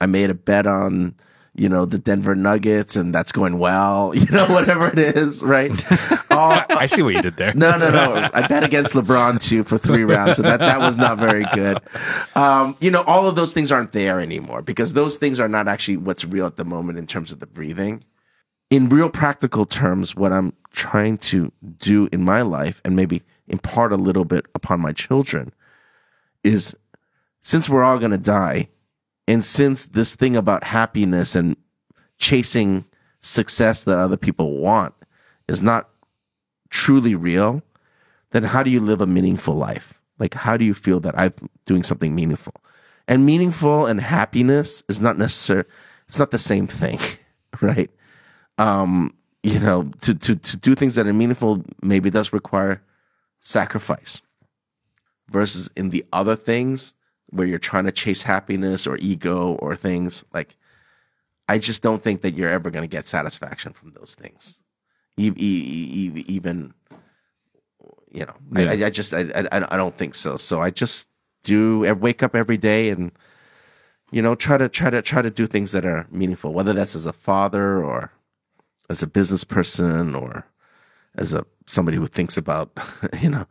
i made a bet on you know the denver nuggets and that's going well you know whatever it is right all, I see what you did there. no, no, no. I bet against LeBron too for three rounds, so that that was not very good. Um, you know, all of those things aren't there anymore because those things are not actually what's real at the moment in terms of the breathing. In real practical terms, what I'm trying to do in my life and maybe impart a little bit upon my children is since we're all going to die, and since this thing about happiness and chasing success that other people want is not truly real, then how do you live a meaningful life? Like, how do you feel that I'm doing something meaningful? And meaningful and happiness is not necessary. It's not the same thing, right? Um, you know, to, to, to do things that are meaningful maybe does require sacrifice versus in the other things where you're trying to chase happiness or ego or things like, I just don't think that you're ever going to get satisfaction from those things. Even you know I, I, I just I, I I don't think so. So i just do I wake up every day and you know try to try to try to do things that are meaningful whether that's as a father or as a business person or as a somebody who thinks about you know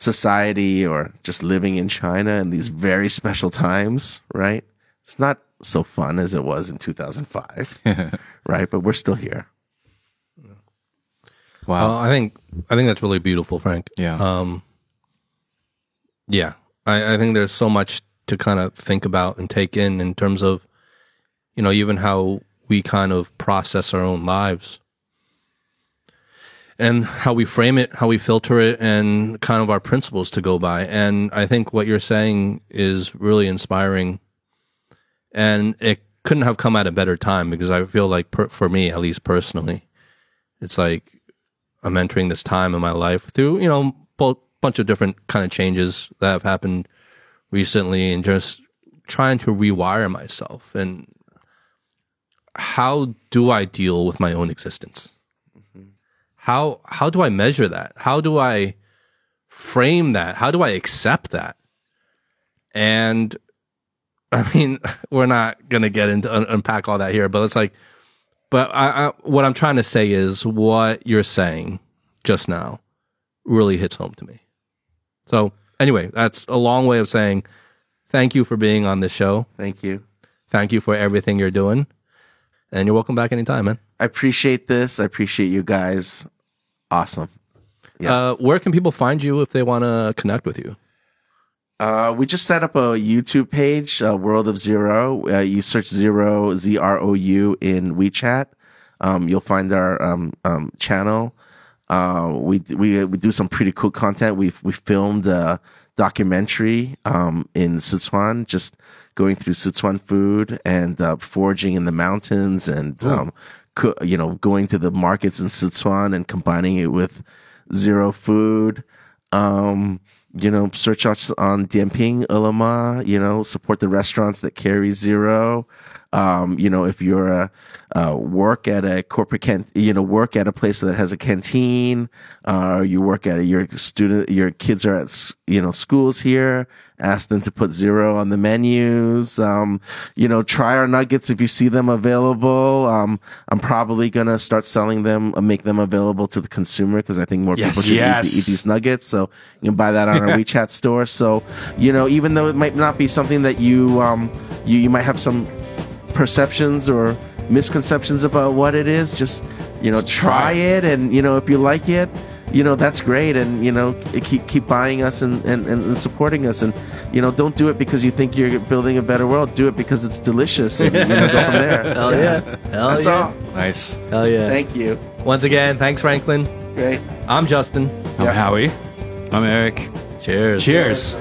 society or just living in china in these very special times right it's not so fun as it was in 2005 right but we're still here Wow. Well, I think I think that's really beautiful, Frank. yeah. Um, yeah, I, I think there's so much to kind of think about and take in in terms of, you know, even how we kind of process our own lives and how we frame it, how we filter it, and kind of our principles to go by. And I think what you're saying is really inspiring. And it couldn't have come at a better time because I feel like, per, for me, at least personally, it's like I'm entering this time in my life through, you know, a bunch of different kind of changes that have happened recently and just trying to rewire myself and how do I deal with my own existence? How how do I measure that? How do I frame that? How do I accept that? And I mean, we're not going to get into un- unpack all that here, but it's like but I, I, what I'm trying to say is what you're saying just now really hits home to me. So anyway, that's a long way of saying thank you for being on this show. thank you Thank you for everything you're doing. And you're welcome back anytime, man. I appreciate this. I appreciate you guys. Awesome. Yeah. Uh, where can people find you if they want to connect with you? Uh, we just set up a YouTube page, uh, World of Zrou. Uh, you search Zrou, Z R O U, in WeChat. Um, you'll find our um, um, channel. Uh, we we we do some pretty cool content. We've we filmed a documentary um, in Sichuan, just going through Sichuan food and uh, foraging in the mountains, and um, you know going to the markets in Sichuan and combining it with Zrou food. Um, you know, search us on Dianping, Ele.me, you know, support the restaurants that carry Zrou. Um, you know, if you're a, uh, work at a corporate can, you know, work at a place that has a canteen, uh, or you work at a, your student, your kids are at, you know, schools here, ask them to put Zrou on the menus. Um, you know, try our nuggets if you see them available. Um, I'm probably going to start selling them, uh, make them available to the consumer because I think more Yes. people should eat- Yes. eat, these nuggets. So you can buy that on our WeChat store. So, you know, even though it might not be something that you, um, you, you might have some perceptions or misconceptions about what it is, just, you know, try it. And, you know, if you like it, you know, that's great. And, you know, keep, keep buying us and, and, and supporting us. And, you know, don't do it because you think you're building a better world. Do it because it's delicious and, you know, go from there. Hell yeah. Hell That's yeah. all. Nice. Hell yeah. Thank you. Once again, thanks, Franklin. Great. I'm Justin. I'm Yeah. Howie. I'm Eric. Cheers. Cheers.